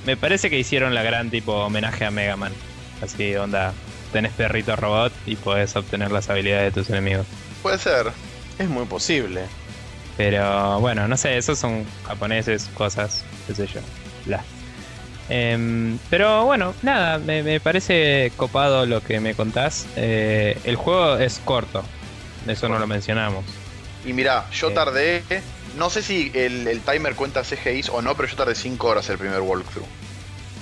me parece que hicieron la gran tipo homenaje a Mega Man. Así, onda, tenés perrito robot y podés obtener las habilidades de tus enemigos. Puede ser. Es muy posible. Pero bueno, no sé, esos son japoneses, cosas, qué sé yo. Bla. Em, pero bueno, nada, me, me parece copado lo que me contás. Eh, el juego es corto, eso no lo mencionamos. Y mira, yo Sí. tardé, no sé si el, el timer cuenta CGIs o no, pero yo tardé 5 horas el primer walkthrough.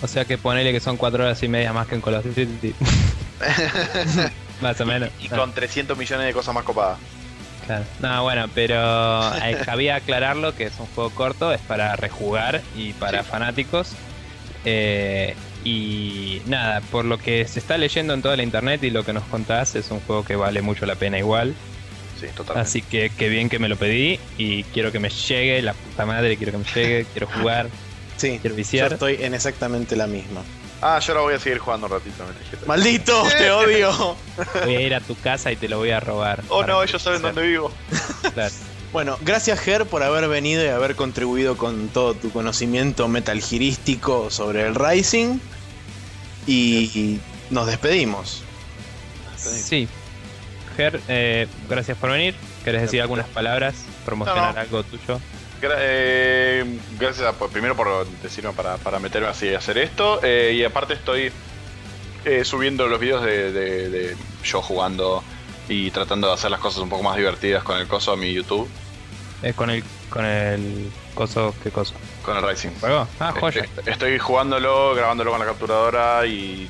O sea que ponele que son cuatro horas y media más que en Call of Duty. más o menos. Y Ah, con 300 millones de cosas más copadas. claro. No, bueno, pero eh, cabía aclararlo que es un juego corto, es para rejugar y para Sí. fanáticos. Eh, y nada, por lo que se está leyendo en toda la internet y lo que nos contás, es un juego que vale mucho la pena igual. sí, totalmente. Así que qué bien que me lo pedí y quiero que me llegue, la puta madre, quiero que me llegue, quiero jugar, Sí, quiero yo estoy en exactamente la misma. Ah, yo ahora voy a seguir jugando un ratito. Me dijiste. ¡Maldito! ¡Te odio! Voy a ir a tu casa y te lo voy a robar. Oh no, ellos saben dónde vivo. Claro. Bueno, gracias Ger por haber venido y haber contribuido con todo tu conocimiento metalgirístico sobre el Rising. Y nos despedimos. Sí. Ger, eh, gracias por venir. ¿Querés decir algunas palabras? ¿Promocionar No, no. algo tuyo? Gra- eh, gracias a- por- primero por decirme para, para meterme así y hacer esto. eh, y aparte estoy eh, subiendo los videos de, de- de yo jugando y tratando de hacer las cosas un poco más divertidas con el coso a mi YouTube, Eh, con el con el coso, ¿qué coso? con el Rising. ¿Juego? Ah, joya. Este- Estoy jugándolo, grabándolo con la capturadora y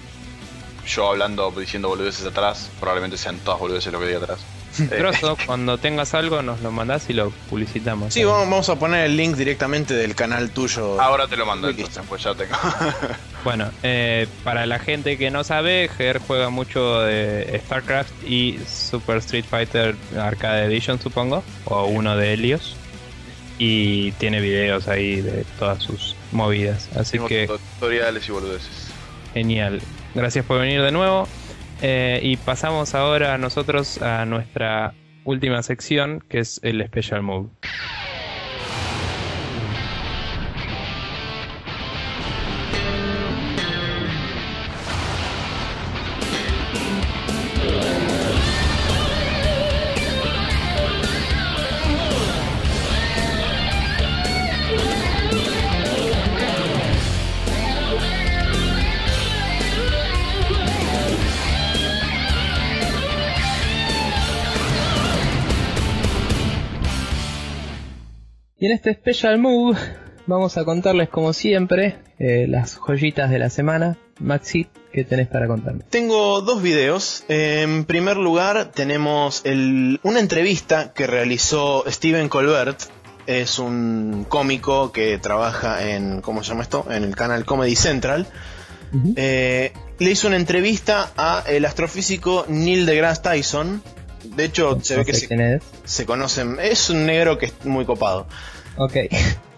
yo hablando, diciendo boludeces atrás. Probablemente sean todas boludeces lo que diga atrás. Grosso, cuando tengas algo nos lo mandás y lo publicitamos. Sí, vamos, vamos a poner el link directamente del canal tuyo. ahora te lo mando, Listo. entonces, pues ya tengo. Bueno, eh, para la gente que no sabe, Ger juega mucho de StarCraft y Super Street Fighter Arcade Edition, supongo, o uno de Helios. Y tiene videos ahí de todas sus movidas. Así Tengo que tutoriales y boludeces. genial. Gracias por venir de nuevo. Eh, y pasamos ahora nosotros a nuestra última sección, que es el Special Move. Y en este Special Move vamos a contarles como siempre eh, las joyitas de la semana. Maxi, ¿qué tenés para contarme? Tengo dos videos. En primer lugar, tenemos el- una entrevista que realizó Steven Colbert. Es un cómico que trabaja en, ¿cómo se llama esto? En el canal Comedy Central. Eh, le hizo una entrevista a el astrofísico Neil deGrasse Tyson. De hecho, se ve que se, quién es. se conocen. Es un negro que es muy copado. Ok.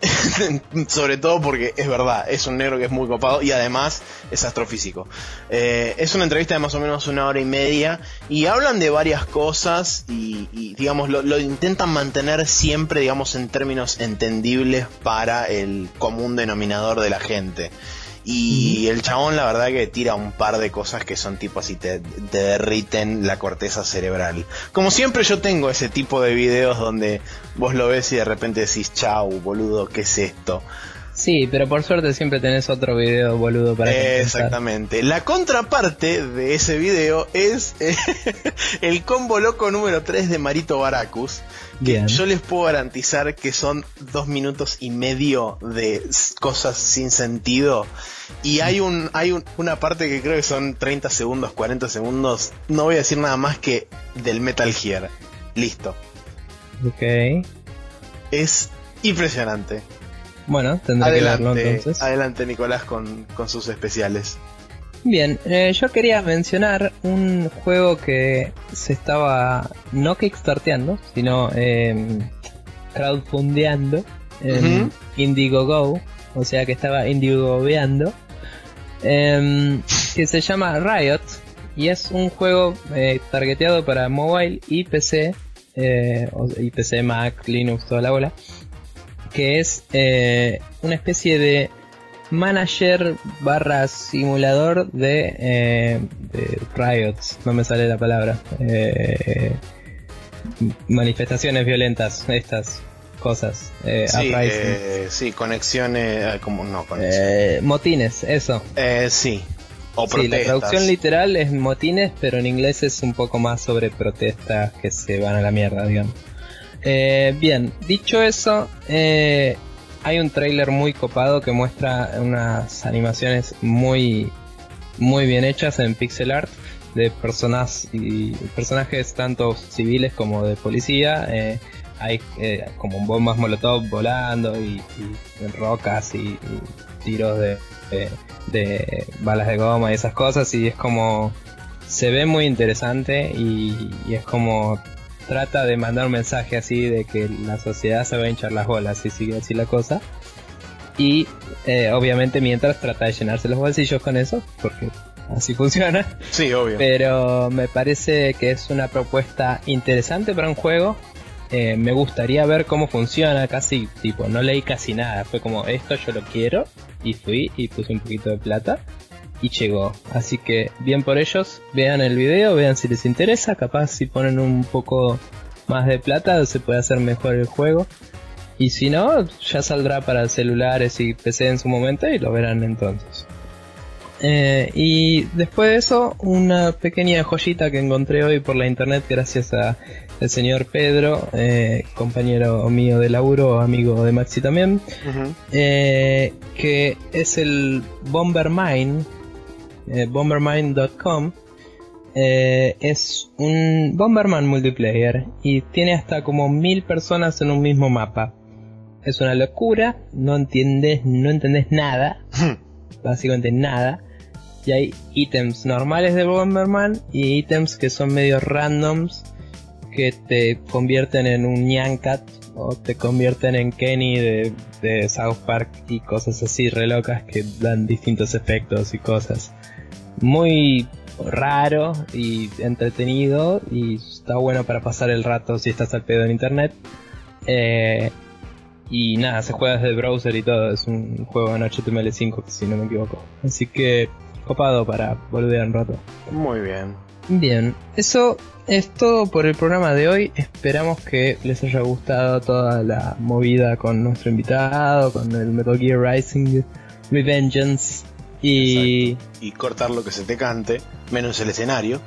Sobre todo porque es verdad, es un negro que es muy copado y además es astrofísico. Eh, es una entrevista de más o menos una hora y media y hablan de varias cosas y, y, digamos lo, lo intentan mantener siempre digamos en términos entendibles para el común denominador de la gente. Y el chabón la verdad que tira un par de cosas que son tipo así, te, te derriten la corteza cerebral. Como siempre yo tengo ese tipo de videos donde vos lo ves y de repente decís, chau, boludo, ¿qué es esto? Sí, pero por suerte siempre tenés otro video boludo para compensar. Exactamente. La contraparte de ese video es eh, el combo loco número 3 de Marito Baracus. Que Bien. yo les puedo garantizar que son dos minutos y medio de cosas sin sentido. Y hay un, hay un- una parte que creo que son 30 segundos, 40 segundos. No voy a decir nada más que del Metal Gear. Listo. Ok. Es impresionante. Bueno, tendré que verlo Adelante, entonces. adelante Nicolás con, con sus especiales. Bien, eh, yo quería mencionar un juego que se estaba no kickstarteando, sino eh, crowdfundeando en Ujú. Indiegogo, o sea que estaba indiegoveando, em, que se llama Riot y es un juego eh, targeteado para mobile y PC, eh, y PC, Mac, Linux, toda la bola, que es eh, una especie de manager barra simulador de, eh, de riots, no me sale la palabra, eh, manifestaciones violentas, estas cosas, eh, Sí, eh, sí, conexiones, eh, como no conexiones. Eh, motines, eso. Eh, sí, o Sí, la traducción literal es motines, pero en inglés es un poco más sobre protestas que se van a la mierda, digamos. Eh, bien, dicho eso, eh, hay un trailer muy copado que muestra unas animaciones muy, muy bien hechas en pixel art de personas y personajes tanto civiles como de policía. eh, hay eh, como bombas molotov volando y, rocas y, tiros de, balas de goma y esas cosas y es como se ve muy interesante y es como trata de mandar un mensaje así de que la sociedad se va a hinchar las bolas si sigue así la cosa. Y eh, obviamente mientras trata de llenarse los bolsillos con eso, porque así funciona. Sí, obvio. Pero me parece que es una propuesta interesante para un juego. Eh, me gustaría ver cómo funciona, casi tipo, no leí casi nada. Fue como, esto yo lo quiero. Y fui y puse un poquito de plata. Y llegó. Así que bien por ellos. Vean el video, vean si les interesa. Capaz si ponen un poco más de plata se puede hacer mejor el juego. Y si no, ya saldrá para celulares y PC en su momento y lo verán entonces. Eh, y después de eso, una pequeña joyita que encontré hoy por la internet gracias a el señor Pedro, eh, compañero mío de laburo, amigo de Maxi también, eh, que es el Bombermine, bombermine.com. es un Bomberman multiplayer y tiene hasta como mil personas en un mismo mapa es una locura, no entiendes, no entendés nada, básicamente nada. Y hay ítems normales de Bomberman y ítems que son medio randoms que te convierten en un Nyancat o te convierten en Kenny de, de South Park y cosas así re locas que dan distintos efectos y cosas. Muy raro y entretenido y está bueno para pasar el rato si estás al pedo en internet. Eh, y nada, se juega desde el browser y todo. Es un juego en HTML5, si no me equivoco. Así que copado para volver un rato. Muy bien. Bien, eso es todo por el programa de hoy. Esperamos que les haya gustado toda la movida con nuestro invitado, con el Metal Gear Rising Revengeance y... Y cortar lo que se te cante, menos el escenario.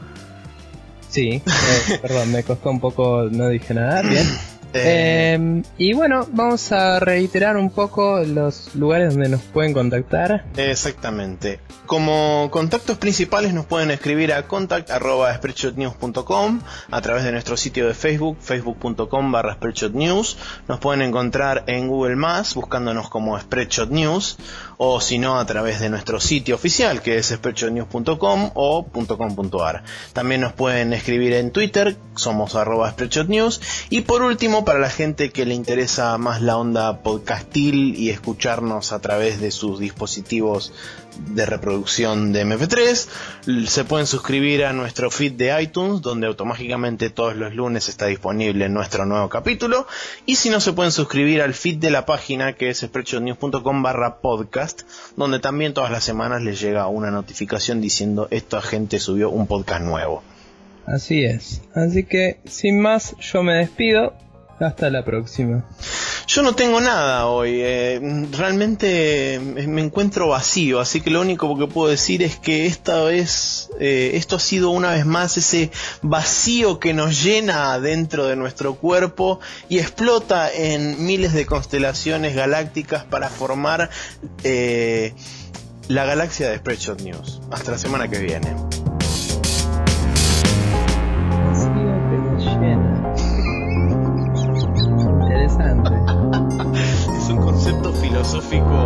Sí, eh, perdón, me costó un poco, no dije nada. Bien. Em, y bueno, vamos a reiterar un poco los lugares donde nos pueden contactar. Exactamente. Como contactos principales nos pueden escribir a contact.spreadshotnews.com a través de nuestro sitio de Facebook, facebook.com barra News. Nos pueden encontrar en Google Más buscándonos como Spreadshot News o si no a través de nuestro sitio oficial que es spreadshotnews.com o .com.ar. También nos pueden escribir en Twitter, somos arroba News. Y por último, para la gente que le interesa más la onda podcastil y escucharnos a través de sus dispositivos de reproducción de MP3. Se pueden suscribir a nuestro feed de iTunes, donde automáticamente todos los lunes está disponible nuestro nuevo capítulo. Y si no, se pueden suscribir al feed de la página que es spreadshotnews.com barra podcast, donde también todas las semanas les llega una notificación diciendo esta gente subió un podcast nuevo. Así es. Así que, sin más, yo me despido. Hasta la próxima. Yo no tengo nada hoy, eh, realmente me encuentro vacío, así que lo único que puedo decir es que esta vez, eh, esto ha sido una vez más ese vacío que nos llena dentro de nuestro cuerpo y explota en miles de constelaciones galácticas para formar eh, la galaxia de Spreadshot News. Hasta la semana que viene. Moderno.